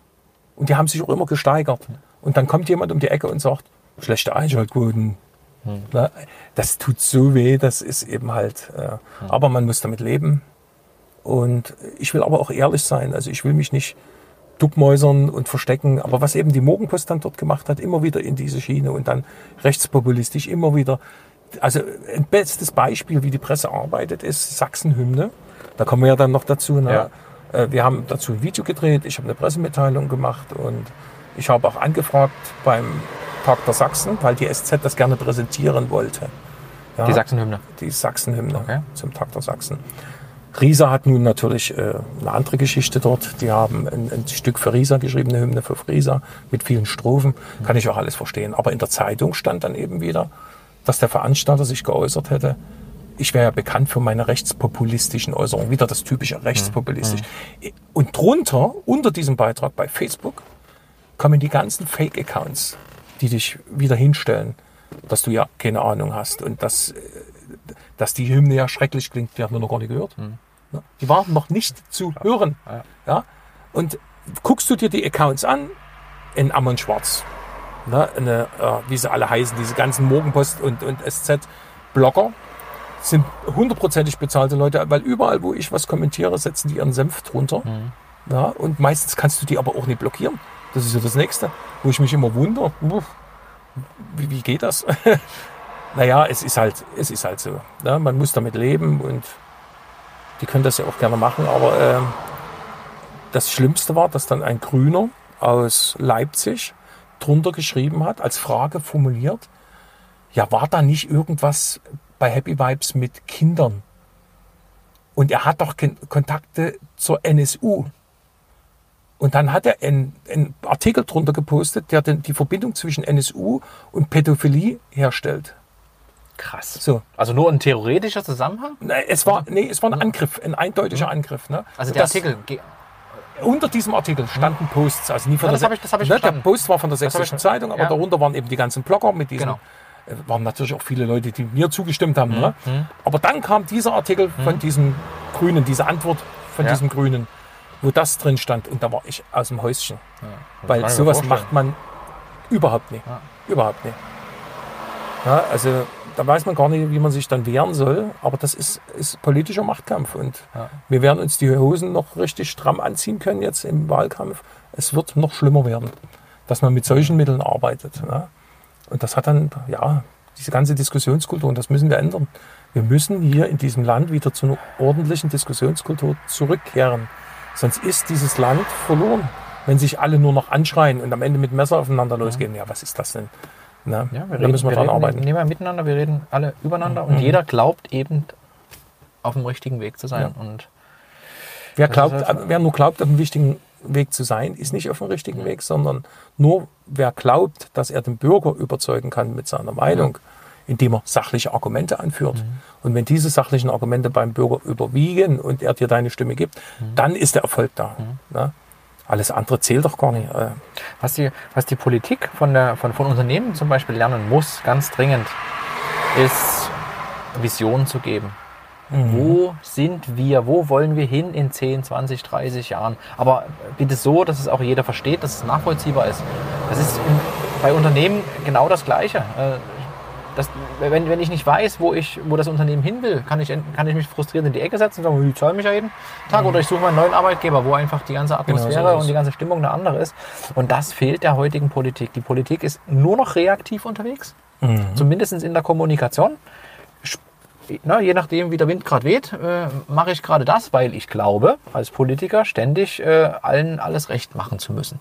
Und die haben sich auch immer gesteigert. Und dann kommt jemand um die Ecke und sagt, schlechte Einschaltquoten. Ne? Das tut so weh, das ist eben halt, äh, aber man muss damit leben. Und ich will aber auch ehrlich sein. Also ich will mich nicht duckmäusern und verstecken. Aber was eben die Morgenpost dann dort gemacht hat, immer wieder in diese Schiene und dann rechtspopulistisch immer wieder. Also ein bestes Beispiel, wie die Presse arbeitet, ist Sachsenhymne. Da kommen wir ja dann noch dazu. Ne? Äh, Wir haben dazu ein Video gedreht, ich habe eine Pressemitteilung gemacht und ich habe auch angefragt beim Tag der Sachsen, weil die SZ das gerne präsentieren wollte. Ja, Die Sachsenhymne. die Sachsenhymne Okay. zum Tag der Sachsen. Riesa hat nun natürlich äh, eine andere Geschichte dort. Die haben ein, ein Stück für Riesa geschrieben, eine Hymne für Riesa mit vielen Strophen. Kann ich auch alles verstehen. Aber in der Zeitung stand dann eben wieder, dass der Veranstalter sich geäußert hätte. Ich wäre ja bekannt für meine rechtspopulistischen Äußerungen. Wieder das typische rechtspopulistisch. Und drunter, unter diesem Beitrag bei Facebook, kommen die ganzen Fake-Accounts, die dich wieder hinstellen, dass du ja keine Ahnung hast und dass, äh, dass die Hymne ja schrecklich klingt. Die haben wir noch gar nicht gehört. Ne? Die waren noch nicht zu hören. Ja. Ja? Und guckst du dir die Accounts an, in Ammon Schwarz, ne? eine, äh, wie sie alle heißen, diese ganzen Morgenpost und, und SZ-Blogger, sind hundertprozentig bezahlte Leute, weil überall, wo ich was kommentiere, setzen die ihren Senf drunter. Ja, und meistens kannst du die aber auch nicht blockieren. Das ist ja das Nächste, wo ich mich immer wundere. Wie, wie geht das? [laughs] naja, es ist halt, es ist halt so. Ja, man muss damit leben und die können das ja auch gerne machen, aber ähm, das Schlimmste war, dass dann ein Grüner aus Leipzig drunter geschrieben hat, als Frage formuliert, ja, war da nicht irgendwas bei Happy Vibes mit Kindern? Und er hat doch Kontakte zur NSU. Und dann hat er einen, einen Artikel drunter gepostet, der die Verbindung zwischen NSU und Pädophilie herstellt. Krass. So. Also nur ein theoretischer Zusammenhang? Nee, es war, nee, es war ein Angriff, ein eindeutiger Angriff. Ne? Also der Das- Artikel. Unter diesem Artikel standen Posts, also nie von Ja, der das hab ich- das hab ich ne, Der. Post war von der Sächsischen. Zeitung, aber Ja. darunter waren eben die ganzen Blogger mit diesen. Genau. Äh, Waren natürlich auch viele Leute, die mir zugestimmt haben. Ne? Mhm. Aber dann kam dieser Artikel von diesem Grünen, diese Antwort von Ja. diesem Grünen, wo das drin stand. Und da war ich aus dem Häuschen. Weil ich mir sowas vorstellen. macht man überhaupt nicht. Ja. Überhaupt nicht. Ja, also da weiß man gar nicht, wie man sich dann wehren soll. Aber das ist, ist politischer Machtkampf. Und Ja. wir werden uns die Hosen noch richtig stramm anziehen können jetzt im Wahlkampf. Es wird noch schlimmer werden, dass man mit solchen Mitteln arbeitet. Ne? Und das hat dann, ja, diese ganze Diskussionskultur, und das müssen wir ändern. Wir müssen hier in diesem Land wieder zu einer ordentlichen Diskussionskultur zurückkehren. Sonst ist dieses Land verloren, wenn sich alle nur noch anschreien und am Ende mit Messer aufeinander losgehen. Ja, was ist das denn? Ne? Ja, wir da reden, müssen wir wir dran reden arbeiten. nicht mehr miteinander, wir reden alle übereinander und jeder glaubt eben auf dem richtigen Weg zu sein. Und Wer, glaubt, halt- wer nur glaubt, auf dem richtigen Weg zu sein, ist nicht auf dem richtigen Weg, sondern nur wer glaubt, dass er den Bürger überzeugen kann mit seiner Meinung, indem er sachliche Argumente anführt. Mhm. Und wenn diese sachlichen Argumente beim Bürger überwiegen und er dir deine Stimme gibt, Mhm. dann ist der Erfolg da. Ne? Alles andere zählt doch gar nicht. Äh, Was die, was die Politik von, der, von, von Unternehmen zum Beispiel lernen muss, ganz dringend, ist Visionen zu geben. Wo sind wir? Wo wollen wir hin in 10, 20, 30 Jahren? Aber bitte so, dass es auch jeder versteht, dass es nachvollziehbar ist. Das ist bei Unternehmen genau das Gleiche. Äh, Das, wenn, wenn ich nicht weiß, wo, ich, wo das Unternehmen hin will, kann ich, kann ich mich frustriert in die Ecke setzen und sagen, die zahlen mich ja jeden Tag. Oder ich suche mir einen neuen Arbeitgeber, wo einfach die ganze Atmosphäre Genau so und die ganze Stimmung eine andere ist. Und das fehlt der heutigen Politik. Die Politik ist nur noch reaktiv unterwegs, zumindest in der Kommunikation. Na, je nachdem, wie der Wind gerade weht, äh, mache ich gerade das, weil ich glaube, als Politiker ständig äh, allen alles recht machen zu müssen.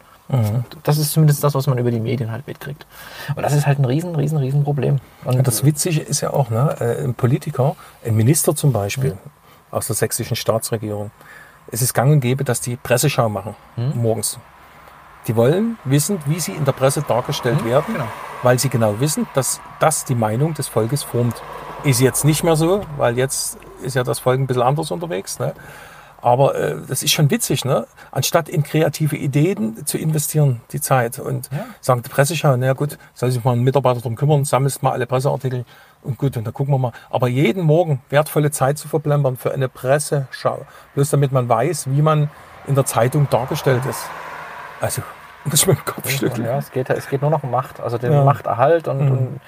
Das ist zumindest das, was man über die Medien halt mitkriegt. Und das ist halt ein riesen, riesen, riesen Problem. Und Das Witzige ist ja auch, ne, äh, ein Politiker, ein Minister zum Beispiel aus der sächsischen Staatsregierung, es ist gang und gäbe, dass die Presseschau machen morgens. Die wollen wissen, wie sie in der Presse dargestellt werden, genau. weil sie genau wissen, dass das die Meinung des Volkes formt. Ist jetzt nicht mehr so, weil jetzt ist ja das Volk ein bisschen anders unterwegs. Ne? Aber äh, das ist schon witzig, ne? Anstatt in kreative Ideen zu investieren, die Zeit. Und Ja. sagen die Presseschau, na ja, gut, soll sich mal ein Mitarbeiter drum kümmern, sammelst mal alle Presseartikel und gut, und dann gucken wir mal. Aber jeden Morgen wertvolle Zeit zu verplempern für eine Presseschau, bloß damit man weiß, wie man in der Zeitung dargestellt ist. Also, [laughs] muss ich mit dem Kopf schütteln. Ja, es geht, es geht nur noch um Macht, also den Ja. Machterhalt und, Mhm. und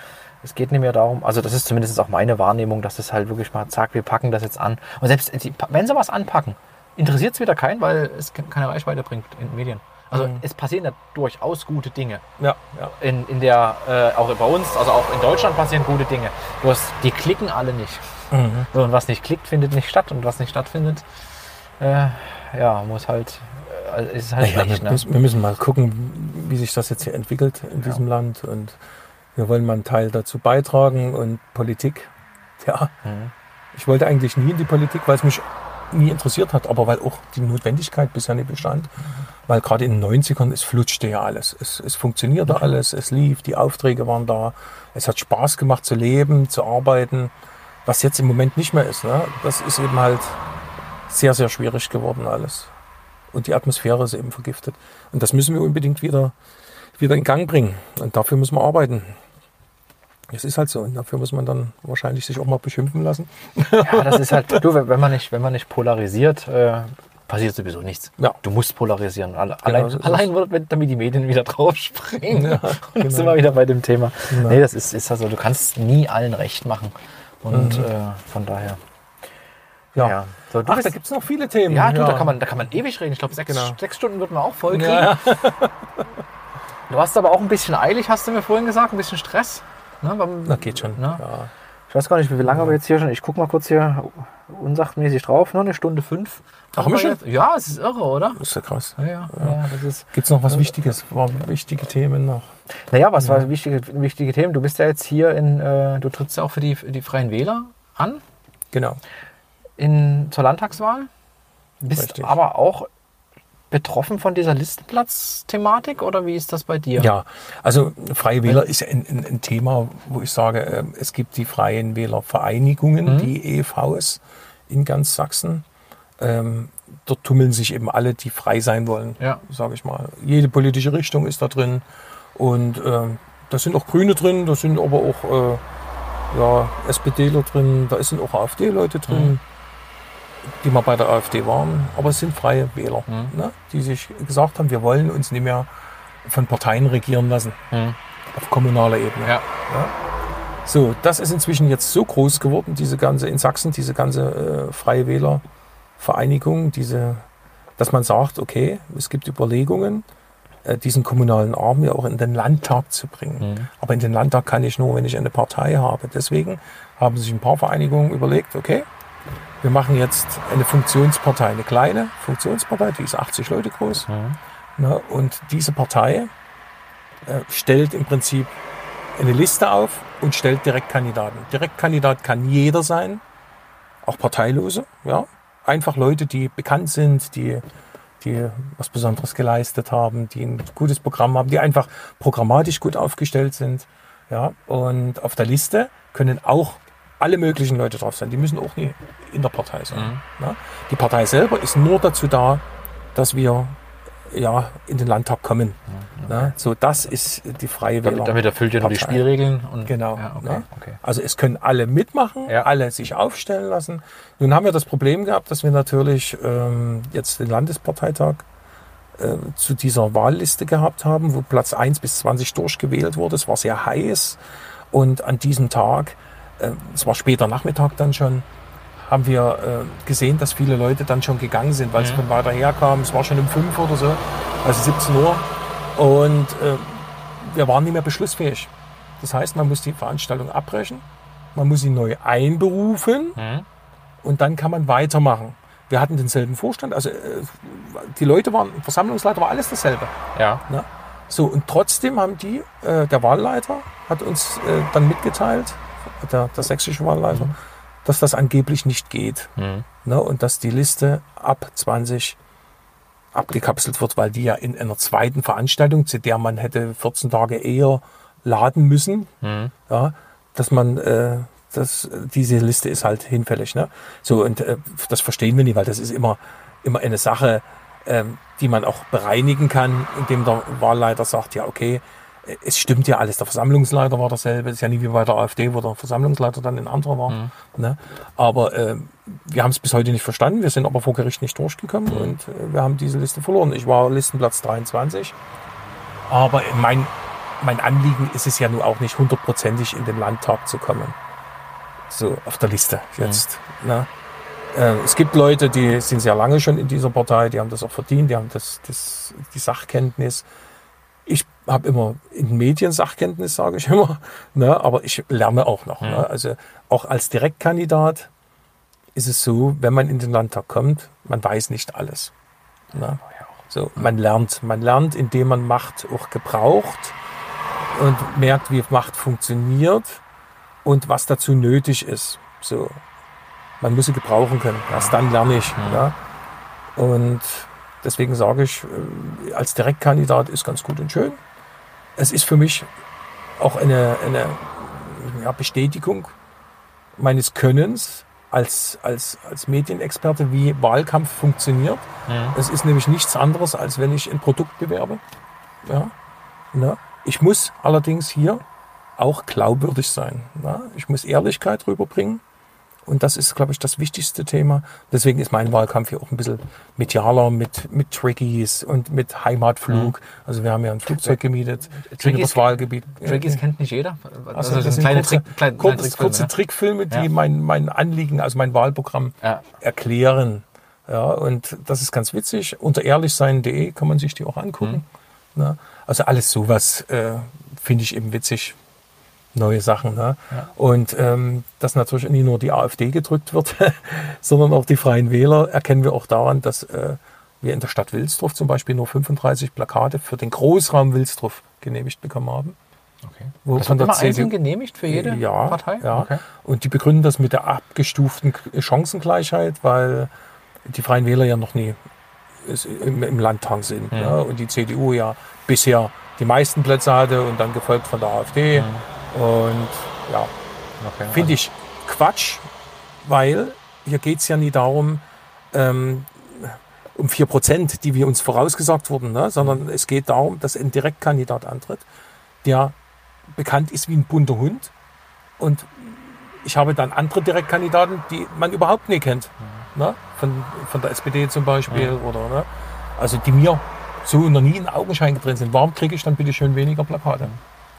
es geht nicht mehr darum, also das ist zumindest auch meine Wahrnehmung, dass es halt wirklich mal, zack, wir packen das jetzt an. Und selbst wenn sie was anpacken, interessiert es wieder keinen, weil es ke- keine Reichweite bringt in den Medien. Also Mhm. es passieren ja durchaus gute Dinge. Ja, ja. In, in der, äh, auch bei uns, also auch in Deutschland passieren gute Dinge. Bloß die klicken alle nicht. Mhm. Und was nicht klickt, findet nicht statt. Und was nicht stattfindet, äh, ja, muss halt, äh, ist halt Ja, schlecht. wir, Ne? müssen, wir müssen mal gucken, wie sich das jetzt hier entwickelt in diesem Land. Und wir wollen mal einen Teil dazu beitragen. Und Politik, ja, Mhm. ich wollte eigentlich nie in die Politik, weil es mich nie interessiert hat, aber weil auch die Notwendigkeit bisher nicht bestand. Weil gerade in den 90ern, es flutschte ja alles. Es, es funktionierte alles, es lief, die Aufträge waren da. Es hat Spaß gemacht zu leben, zu arbeiten, was jetzt im Moment nicht mehr ist. Ne? Das ist eben halt sehr, sehr schwierig geworden alles. Und die Atmosphäre ist eben vergiftet. Und das müssen wir unbedingt wieder, wieder in Gang bringen. Und dafür müssen wir arbeiten. Das ist halt so. Und dafür muss man dann wahrscheinlich sich auch mal beschimpfen lassen. Ja, das ist halt, du, wenn man nicht, wenn man nicht polarisiert, äh, passiert sowieso nichts. Ja. Du musst polarisieren. Alle, allein, so ist allein damit die Medien wieder [laughs] draufspringen. Ja, und dann genau. sind wir wieder bei dem Thema. Genau. Nee, das ist, ist also, du kannst nie allen recht machen. Und Mhm. äh, von daher. Ja. Ja. So, Ach, bist, da gibt es noch viele Themen. ja, du, Da, kann man, da kann man ewig reden. Ich glaube, sechs, Genau. sechs Stunden würden wir auch voll kriegen. ja, [laughs] Du hast aber auch ein bisschen eilig, hast du mir vorhin gesagt, ein bisschen Stress. Ne, beim, das geht schon. Na? Ja. Ich weiß gar nicht, wie lange wir jetzt hier schon. Ich gucke mal kurz hier unsachmäßig drauf. Noch eine Stunde fünf. Ach, wir schon? Ja, es ist irre, oder? Das ist ja krass. Ja, ja, ja. Gibt es noch was Wichtiges? Waren wichtige Themen noch? Naja, was war wichtige, wichtige Themen? Du bist ja jetzt hier in, äh, du trittst ja auch für die, die Freien Wähler an Genau. in, zur Landtagswahl. Bist Richtig. aber auch betroffen von dieser Listenplatz-Thematik oder wie ist das bei dir? Ja, also Freie Wähler ist ein, ein, ein Thema, wo ich sage, äh, es gibt die Freien Wählervereinigungen, Mhm. die EVs in ganz Sachsen. Ähm, dort tummeln sich eben alle, die frei sein wollen, Ja. sage ich mal. Jede politische Richtung ist da drin. Und ähm, da sind auch Grüne drin, da sind aber auch äh, ja, SPDler drin, da sind auch AfD-Leute drin, die mal bei der AfD waren. Aber es sind freie Wähler, ne, die sich gesagt haben, wir wollen uns nicht mehr von Parteien regieren lassen Hm. auf kommunaler Ebene. Ja. So, das ist inzwischen jetzt so groß geworden, diese ganze in Sachsen, diese ganze äh, Freie Wählervereinigung, diese, dass man sagt, okay, es gibt Überlegungen, äh, diesen kommunalen Arm ja auch in den Landtag zu bringen. Mhm. Aber in den Landtag kann ich nur, wenn ich eine Partei habe. Deswegen haben sich ein paar Vereinigungen überlegt, okay, wir machen jetzt eine Funktionspartei, eine kleine Funktionspartei, die ist 80 Leute groß. Mhm. Ne? Und diese Partei äh, stellt im Prinzip eine Liste auf und stellt Direktkandidaten. Direktkandidat kann jeder sein, auch Parteilose, ja. Einfach Leute, die bekannt sind, die, die was Besonderes geleistet haben, die ein gutes Programm haben, die einfach programmatisch gut aufgestellt sind, ja. Und auf der Liste können auch alle möglichen Leute drauf sein. Die müssen auch nie in der Partei sein. Mhm. Ne? Die Partei selber ist nur dazu da, dass wir ja, in den Landtag kommen. Ne? So, das ist die Freie Damit, Wähler. damit erfüllt ihr nur die. Spielregeln. Und, Genau. Ja, okay, ne? okay. Also es können alle mitmachen, Ja. alle sich aufstellen lassen. Nun haben wir das Problem gehabt, dass wir natürlich ähm, jetzt den Landesparteitag äh, zu dieser Wahlliste gehabt haben, wo Platz 1 bis 20 durchgewählt wurde. Es war sehr heiß und an diesem Tag, es war später Nachmittag dann schon, haben wir äh, gesehen, dass viele Leute dann schon gegangen sind, weil sie von weiter her kamen. Es war schon um 5 oder so, also 17 Uhr. Und äh, wir waren nicht mehr beschlussfähig. Das heißt, man muss die Veranstaltung abbrechen, man muss sie neu einberufen Mhm. und dann kann man weitermachen. Wir hatten denselben Vorstand, also äh, die Leute waren, Versammlungsleiter war alles dasselbe. Ja. Ne? So, und trotzdem haben die, äh, der Wahlleiter hat uns äh, dann mitgeteilt, der, der sächsische Wahlleiter, dass das angeblich nicht geht. Mhm. Ne? Und dass die Liste ab 20 abgekapselt wird, weil die ja in einer zweiten Veranstaltung, zu der man hätte 14 Tage eher laden müssen, Mhm. ja, dass man äh, das, diese Liste ist halt hinfällig. Ne? So, und äh, das verstehen wir nicht, weil das ist immer, immer eine Sache, ähm, die man auch bereinigen kann, indem der Wahlleiter sagt, ja, okay, es stimmt ja alles. Der Versammlungsleiter war dasselbe. Das ist ja nie wie bei der AfD, wo der Versammlungsleiter dann ein anderer war. Ne? Aber äh, wir haben es bis heute nicht verstanden. Wir sind aber vor Gericht nicht durchgekommen und äh, wir haben diese Liste verloren. Ich war Listenplatz 23. Aber mein, mein Anliegen ist es ja nun auch nicht hundertprozentig in den Landtag zu kommen. So auf der Liste jetzt. Ne? Äh, es gibt Leute, die sind sehr lange schon in dieser Partei, die haben das auch verdient, die haben das, das, die Sachkenntnis. Ich habe immer in Medien Sachkenntnis, sage ich [laughs] immer, ne? aber ich lerne auch noch. Ne? Also auch als Direktkandidat ist es so, wenn man in den Landtag kommt, man weiß nicht alles. Ne? So, man lernt, man lernt, indem man Macht auch gebraucht und merkt, wie Macht funktioniert und was dazu nötig ist. So, man muss sie gebrauchen können. Erst dann lerne ich. Ja. Und deswegen sage ich, äh, als Direktkandidat ist ganz gut und schön. Es ist für mich auch eine, eine ja, Bestätigung meines Könnens als, als, als Medienexperte, wie Wahlkampf funktioniert. Es ist nämlich nichts anderes, als wenn ich ein Produkt bewerbe. Ja. Ne? Ich muss allerdings hier auch glaubwürdig sein. Ne? Ich muss Ehrlichkeit rüberbringen. Und das ist, glaube ich, das wichtigste Thema. Deswegen ist mein Wahlkampf hier auch ein bisschen medialer mit, mit Trickies und mit Heimatflug. Also wir haben ja ein Flugzeug gemietet, das Wahlgebiet. Trickies kennt nicht jeder. Also das, sind kleine, kurze, Trick, kleine, kurz, kleine kurze Trickfilme, Trickfilme, die Ja. mein, mein Anliegen, also mein Wahlprogramm Ja. erklären. Ja, und das ist ganz witzig. Unter ehrlichsein.de kann man sich die auch angucken. Mhm. Ne? Also alles sowas äh, finde ich eben witzig. Neue Sachen. Ne? Und ähm, dass natürlich nicht nur die AfD gedrückt wird, [laughs] sondern auch die Freien Wähler, erkennen wir auch daran, dass äh, wir in der Stadt Wilsdruff zum Beispiel nur 35 Plakate für den Großraum Wilsdruff genehmigt bekommen haben. Okay. Wo Das von der immer CDU genehmigt für jede ja, Partei? Ja. Okay. Und die begründen das mit der abgestuften Chancengleichheit, weil die Freien Wähler ja noch nie im, im Landtag sind. Ja. Und die CDU ja bisher die meisten Plätze hatte und dann gefolgt von der AfD. Und ja, Okay. finde ich Quatsch, weil hier geht es ja nie darum, ähm, um 4%, die wir uns vorausgesagt wurden, ne? sondern es geht darum, dass ein Direktkandidat antritt, der bekannt ist wie ein bunter Hund. Und ich habe dann andere Direktkandidaten, die man überhaupt nicht kennt. Ne? Von, von der SPD zum Beispiel. Oder, ne? Also die mir so noch nie in Augenschein getrennt sind. Warum kriege ich dann bitte schön weniger Plakate? Ne?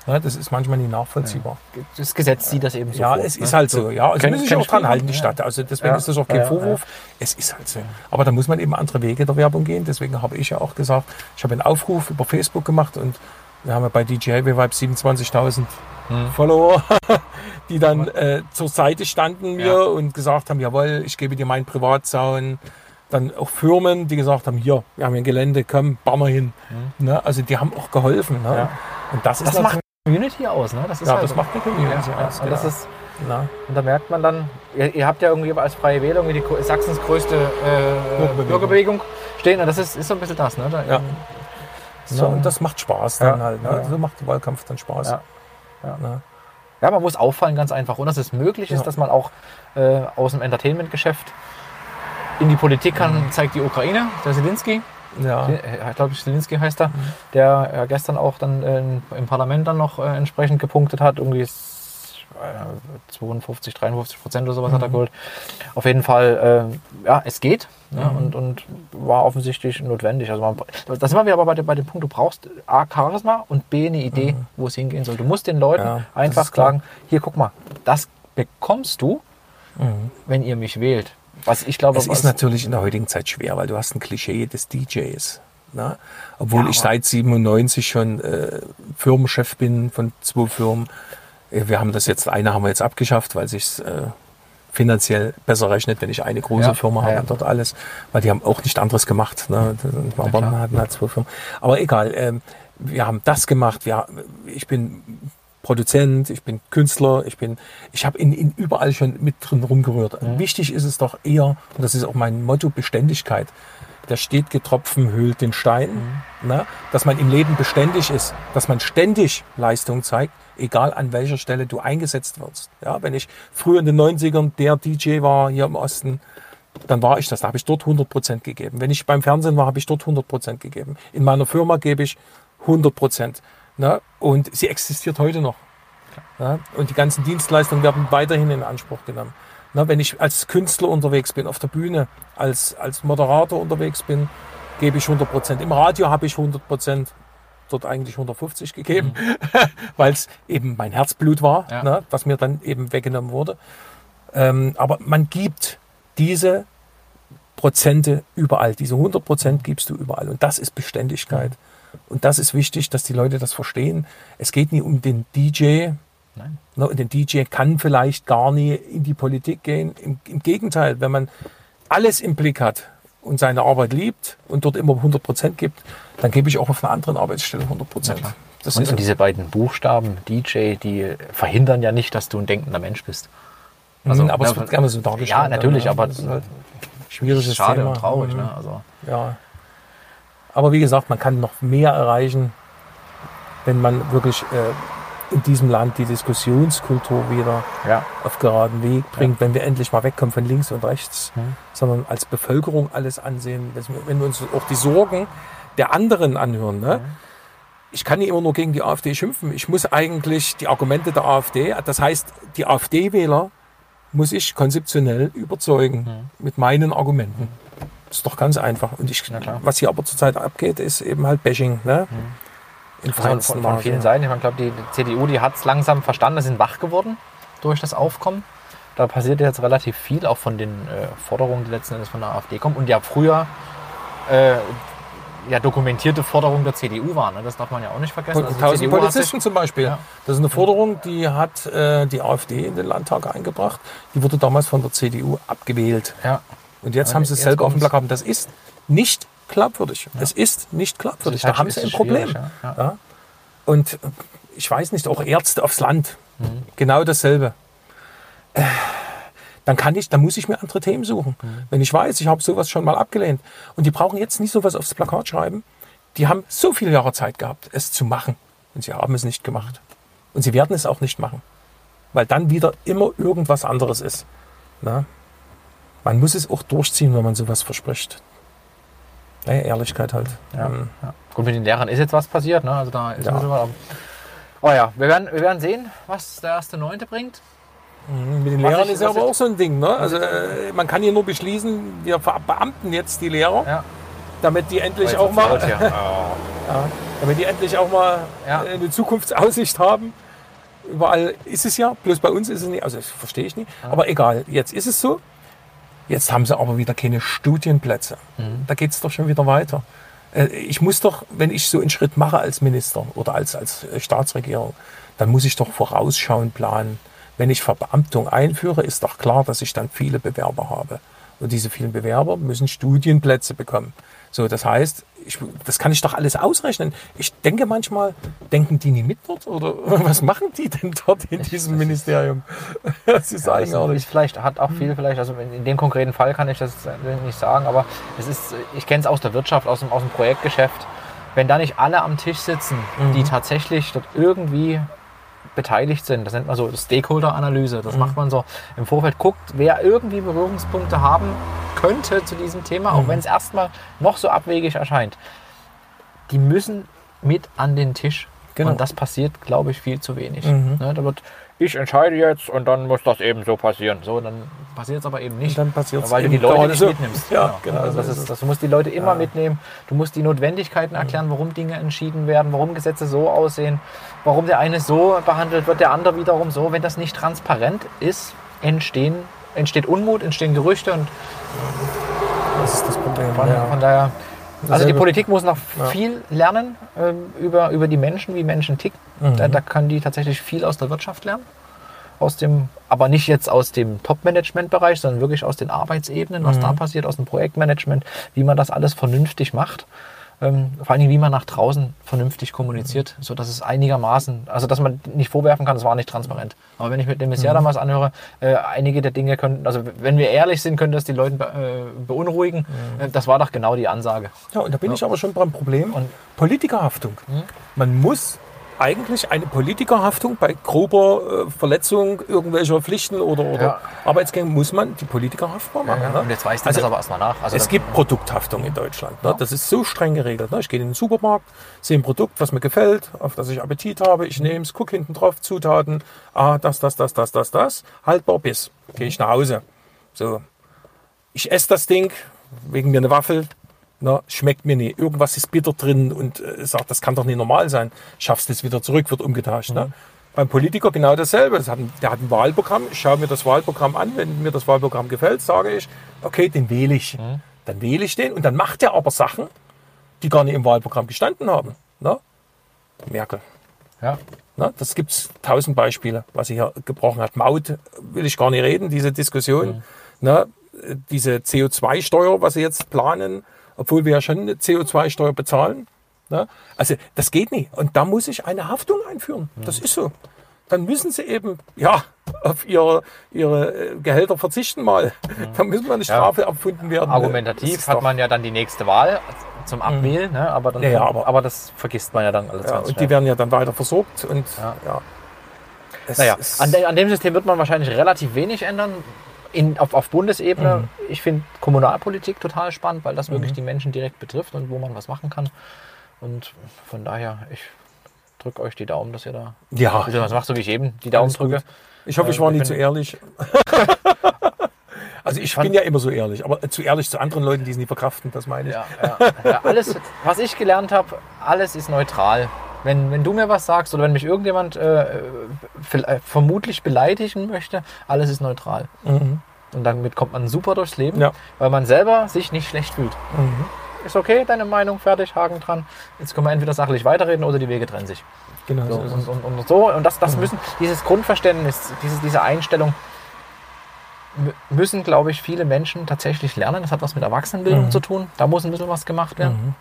Das ist manchmal nicht nachvollziehbar. Das Gesetz sieht das eben so Ja, vor. es ne? ist halt so. Ja, also Kenn- muss ich kenn auch dran halten, die Ja. Stadt. Also deswegen Ja. ist das auch kein Ja, Vorwurf. Es ist halt so. Aber da muss man eben andere Wege der Werbung gehen. Deswegen habe ich ja auch gesagt, ich habe einen Aufruf über Facebook gemacht und wir haben ja bei DJ Heavy Vibe 27.000 Hm. Follower, [laughs] die dann äh, zur Seite standen mir Ja. und gesagt haben, jawohl, ich gebe dir meinen Privatzaun. Dann auch Firmen, die gesagt haben, hier, wir haben hier ein Gelände, komm, bauen wir hin. Ne? Also die haben auch geholfen. Ne? Ja. Und das ist Das macht Community aus, ne? Das ist ja, halt das macht eine Community ja, aus. und das ist, Na? und da merkt man dann, ihr, ihr habt ja irgendwie als Freie irgendwie die Sachsens größte äh, Bürgerbewegung. Bürgerbewegung. stehen. Und das ist, ist so ein bisschen das, ne? Da, Ja. So. So, und das macht Spaß dann Ja, halt. Ne? ja. So macht der Wahlkampf dann Spaß. Ja. Ja. Ja, man muss auffallen ganz einfach. Und dass es möglich ist, Ja. dass man auch äh, aus dem Entertainment-Geschäft in die Politik kann, zeigt die Ukraine, der Zelensky. Ja. ich glaube, Stilinski heißt er, der ja gestern auch dann äh, im Parlament dann noch äh, entsprechend gepunktet hat. Irgendwie ist, äh, 52, 53 Prozent oder sowas hat er Mhm. geholt. Auf jeden Fall, äh, ja, es geht ne? Mhm. und, und war offensichtlich notwendig. Also man, da sind wir aber bei, dem- bei dem Punkt, du brauchst A, Charisma und B, eine Idee, wo es hingehen soll. Du musst den Leuten Mhm. Ja, einfach sagen, hier, guck mal, das bekommst du, wenn ihr mich wählt. Was ich glaube. Es ist natürlich in der heutigen Zeit schwer, weil du hast ein Klischee des DJs. Ne? Obwohl Ja, ich seit 97 schon äh, Firmenchef bin von zwei Firmen. Äh, Wir haben das jetzt, eine haben wir jetzt abgeschafft, weil sich äh, finanziell besser rechnet, wenn ich eine große Ja, Firma ja, habe ja. und dort alles, weil die haben auch nicht anderes gemacht. Ne? Klar. hatten halt zwei Firmen. Aber egal, ähm, wir haben das gemacht. Wir, ich bin Produzent, ich bin Künstler, ich bin, ich habe in, in überall schon mit drin rumgerührt. Wichtig ist es doch eher, und das ist auch mein Motto, Beständigkeit. Der stetige Tropfen höhlt den Stein, ne? dass man im Leben beständig ist, dass man ständig Leistung zeigt, egal an welcher Stelle du eingesetzt wirst. Ja, wenn ich früher in den 90ern der DJ war hier im Osten, dann war ich das. Da habe ich dort 100% gegeben. Wenn ich beim Fernsehen war, habe ich dort 100% gegeben. In meiner Firma gebe ich 100%. Ne? Und sie existiert heute noch. Ja? Und die ganzen Dienstleistungen werden weiterhin in Anspruch genommen. Na, wenn ich als Künstler unterwegs bin, auf der Bühne, als, als Moderator unterwegs bin, gebe ich 100%. Im Radio habe ich 100%, dort eigentlich 150 gegeben, [laughs] weil es eben mein Herzblut war, Ja. ne, was mir dann eben weggenommen wurde. Ähm, aber man gibt diese Prozente überall. Diese 100 Prozent gibst du überall. Und das ist Beständigkeit. Und das ist wichtig, dass die Leute das verstehen. Es geht nie um den DJ. Nein. Ne, Und der DJ kann vielleicht gar nie in die Politik gehen. Im, Im Gegenteil, wenn man alles im Blick hat und seine Arbeit liebt und dort immer 100 Prozent gibt, dann gebe ich auch auf einer anderen Arbeitsstelle 100 Prozent. Das Und, und diese beiden Buchstaben, DJ, die verhindern ja nicht, dass du ein denkender Mensch bist. also, aber es ja, wird gerne so dargestellt. Ja, natürlich, dann, aber halt schwieriges schade Thema. und traurig. Mhm. Ne? Also, Ja. Aber wie gesagt, man kann noch mehr erreichen, wenn man wirklich äh, in diesem Land die Diskussionskultur wieder ja. auf geraden Weg bringt, wenn wir endlich mal wegkommen von links und rechts, Mhm. sondern als Bevölkerung alles ansehen. Wenn wir uns auch die Sorgen der anderen anhören. Ne? Ich kann nicht immer nur gegen die AfD schimpfen. Ich muss eigentlich die Argumente der AfD, das heißt, die AfD-Wähler muss ich konzeptionell überzeugen mit meinen Argumenten. Das ist doch ganz einfach. Und ich, was hier aber zurzeit abgeht, ist eben halt Bashing. Ne? In Also von, von, vielen Seiten. Ich glaube, die, die CDU, die hat es langsam verstanden, sind wach geworden durch das Aufkommen. Da passiert jetzt relativ viel, auch von den äh, Forderungen, die letzten Endes von der AfD kommen. Und ja, früher äh, ja, dokumentierte Forderungen der CDU waren. Ne? Das darf man ja auch nicht vergessen. Also die 1000 CDU Polizisten sich- zum Beispiel. Ja. Das ist eine Forderung, die hat äh, die AfD in den Landtag eingebracht. Die wurde damals von der CDU abgewählt. Ja. Und jetzt Ja, haben sie es selber auf dem. Plakat. Das ist nicht glaubwürdig. Es ist nicht glaubwürdig. Halt- da haben sie ein schwierig, Problem. ja. Ja. Ja. Und ich weiß nicht, auch Ärzte aufs Land. Mhm. Genau dasselbe. Äh, Dann kann ich, dann muss ich mir andere Themen suchen. Mhm. Wenn ich weiß, ich habe sowas schon mal abgelehnt. Und die brauchen jetzt nicht sowas aufs Plakat schreiben. Die haben so viele Jahre Zeit gehabt, es zu machen. Und sie haben es nicht gemacht. Und sie werden es auch nicht machen. Weil dann wieder immer irgendwas anderes ist. Na? Man muss es auch durchziehen, wenn man sowas verspricht. Naja, Ehrlichkeit halt. Ja. Ähm, Ja. Gut, mit den Lehrern ist jetzt was passiert. Ne? Also da ist Ja. was. Oh ja, wir werden, wir werden sehen, was der erste Neunte bringt. Mit den Was Lehrern ich- ist ja aber auch so ein Ding. Ne? Also äh, man kann hier nur beschließen, wir verbeamten jetzt die Lehrer, Ja. damit die endlich auch mal, hier. [laughs] ja, damit die endlich auch mal Ja. äh, eine Zukunftsaussicht haben. Überall ist es ja, bloß bei uns ist es nicht. Also das verstehe ich nicht. Aber egal, jetzt ist es so. Jetzt haben sie aber wieder keine Studienplätze. Mhm. Da geht es doch schon wieder weiter. Äh, Ich muss doch, wenn ich so einen Schritt mache als Minister oder als, als äh, Staatsregierung, dann muss ich doch vorausschauend planen. Wenn ich Verbeamtung einführe, ist doch klar, dass ich dann viele Bewerber habe. Und diese vielen Bewerber müssen Studienplätze bekommen. So, das heißt, ich, das kann ich doch alles ausrechnen. Ich denke manchmal, denken die nie mit dort? Oder [laughs] was machen die denn dort in diesem Ministerium? [laughs] Sie Ja, sagen das auch ist vielleicht, hat auch viel vielleicht, also in in dem konkreten Fall kann ich das nicht sagen, aber es ist, ich kenne es aus der Wirtschaft, aus dem, aus dem Projektgeschäft. Wenn da nicht alle am Tisch sitzen, Mhm. die tatsächlich dort irgendwie beteiligt sind, das nennt man so Stakeholder-Analyse, Mhm. das macht man so im Vorfeld, guckt, wer irgendwie Berührungspunkte haben könnte zu diesem Thema, Mhm. auch wenn es erstmal noch so abwegig erscheint. Die müssen mit an den Tisch. Genau. Und das passiert, glaube ich, viel zu wenig. Mhm. Ne, da wird, ich entscheide jetzt und dann muss das eben so passieren. So, dann passiert es aber eben nicht. Und dann passiert's weil du die Leute nicht so. mitnimmst. Ja, genau, Also so das ist ist, es. das, du musst die Leute immer Ja. mitnehmen. Du musst die Notwendigkeiten erklären, warum Dinge entschieden werden, warum Gesetze so aussehen, warum der eine so behandelt wird, der andere wiederum so. Wenn das nicht transparent ist, entstehen, entsteht Unmut, entstehen Gerüchte und Das ist das Problem. von, ja. von daher. Also die Politik muss noch Ja. viel lernen ähm, über, über die Menschen, wie Menschen ticken. Mhm. Da, da kann die tatsächlich viel aus der Wirtschaft lernen. Aus dem, aber nicht jetzt aus dem Top-Management-Bereich, sondern wirklich aus den Arbeitsebenen, was Mhm. da passiert, aus dem Projektmanagement, wie man das alles vernünftig macht. Ähm, vor allen Dingen, wie man nach draußen vernünftig kommuniziert, Mhm. sodass es einigermaßen, also dass man nicht vorwerfen kann, es war nicht transparent. Aber wenn ich mit dem Mhm. Messias damals anhöre, äh, einige der Dinge könnten, also wenn wir ehrlich sind, könnte das die Leute äh, beunruhigen. Mhm. Äh, das war doch genau die Ansage. Ja, und da bin ich aber schon beim Problem. Und- Politikerhaftung. Man muss eigentlich eine Politikerhaftung bei grober äh, Verletzung irgendwelcher Pflichten oder, oder Ja. Arbeitsgänge muss man die Politiker haftbar machen. ne? Und jetzt weist Also, das aber erstmal nach. Also es dann- gibt Produkthaftung in Deutschland. Ne? Das ist so streng geregelt. Ne? Ich gehe in den Supermarkt, sehe ein Produkt, was mir gefällt, auf das ich Appetit habe. Ich nehme es, gucke hinten drauf, Zutaten. Ah, das, das, das, das, das, das. Haltbar bis. Gehe ich nach Hause. So. Ich esse das Ding, wegen mir eine Waffel. Na, schmeckt mir nicht. Irgendwas ist bitter drin und äh, sagt, das kann doch nicht normal sein. Schaffst es wieder zurück, wird umgetauscht. Ne? Beim Politiker genau dasselbe. Das hat ein, der hat ein Wahlprogramm. Ich schaue mir das Wahlprogramm an. Wenn mir das Wahlprogramm gefällt, sage ich, okay, den wähle ich. Dann wähle ich den und dann macht er aber Sachen, die gar nicht im Wahlprogramm gestanden haben. Ne? Merkel. ja. Ne? Das gibt es tausend Beispiele, was sie hier gebrochen hat. Maut will ich gar nicht reden, diese Diskussion. Ne? Diese CO2-Steuer, was sie jetzt planen, obwohl wir ja schon eine CO2-Steuer bezahlen. Ne? Also das geht nicht. Und da muss ich eine Haftung einführen. Das ist so. Dann müssen sie eben ja, auf ihre, ihre äh, Gehälter verzichten mal. Da müssen wir eine Strafe abfunden werden. Argumentativ hat man ja dann die nächste Wahl zum Abwählen, ne? aber, dann Ja, ja, kommt- aber- aber das vergisst man ja dann alles Ja, und die werden ja dann weiter versorgt. Und Ja. ja. Naja, an, de, an dem System wird man wahrscheinlich relativ wenig ändern. In, auf, auf Bundesebene, Mhm. ich finde Kommunalpolitik total spannend, weil das wirklich die Menschen direkt betrifft und wo man was machen kann. Und von daher, ich drücke euch die Daumen, dass ihr da ja. was macht, so wie ich eben die Daumen Alles gut. drücke. Ich hoffe, ich Äh, war ich nicht bin- zu ehrlich. [laughs] also ich fand- bin ja immer so ehrlich, aber zu ehrlich zu anderen Leuten, die es nie verkraften, das meine ich. Ja, ja, ja, alles, was ich gelernt habe, alles ist neutral. Wenn, wenn du mir was sagst oder wenn mich irgendjemand äh, äh, vermutlich beleidigen möchte, alles ist neutral. Mhm. Und damit kommt man super durchs Leben, Ja. weil man selber sich nicht schlecht fühlt. Mhm. Ist okay, deine Meinung, fertig, Haken dran. Jetzt können wir entweder sachlich weiterreden oder die Wege trennen sich. Genau So, und, und, und so, und das, das müssen, dieses Grundverständnis, diese, diese Einstellung, mü- müssen, glaube ich, viele Menschen tatsächlich lernen. Das hat was mit Erwachsenenbildung Mhm. zu tun. Da muss ein bisschen was gemacht werden.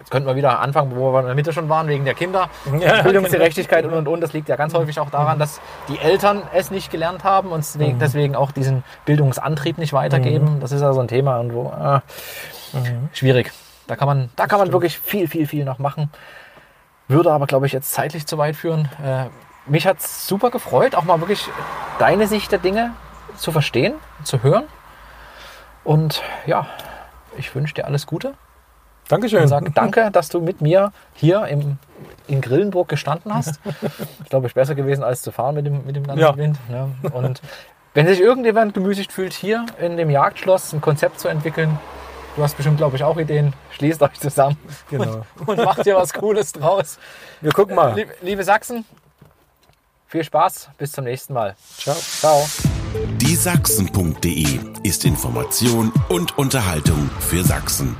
Jetzt könnten wir wieder anfangen, wo wir in der Mitte schon waren, wegen der Kinder. Ja, Bildungsgerechtigkeit und und und. Das liegt ja ganz häufig auch daran, dass die Eltern es nicht gelernt haben und deswegen, deswegen auch diesen Bildungsantrieb nicht weitergeben. Das ist ja so ein Thema und wo äh, schwierig. Da kann man, da kann man wirklich viel, viel, viel noch machen. Würde aber, glaube ich, jetzt zeitlich zu weit führen. Äh, mich hat es super gefreut, auch mal wirklich deine Sicht der Dinge zu verstehen, zu hören. Und ja, ich wünsche dir alles Gute Dankeschön. und sage danke, dass du mit mir hier im, in Grillenburg gestanden hast. Ich glaube, es ist besser gewesen, als zu fahren mit dem, mit dem ganzen Ja. Wind. Ne? Und wenn sich irgendjemand gemüßigt fühlt, hier in dem Jagdschloss ein Konzept zu entwickeln, du hast bestimmt, glaube ich, auch Ideen, schließt euch zusammen Genau. und macht hier was Cooles draus. Wir gucken mal. Liebe, liebe Sachsen, viel Spaß, bis zum nächsten Mal. Ciao. Ciao. Die Sachsen.de ist Information und Unterhaltung für Sachsen.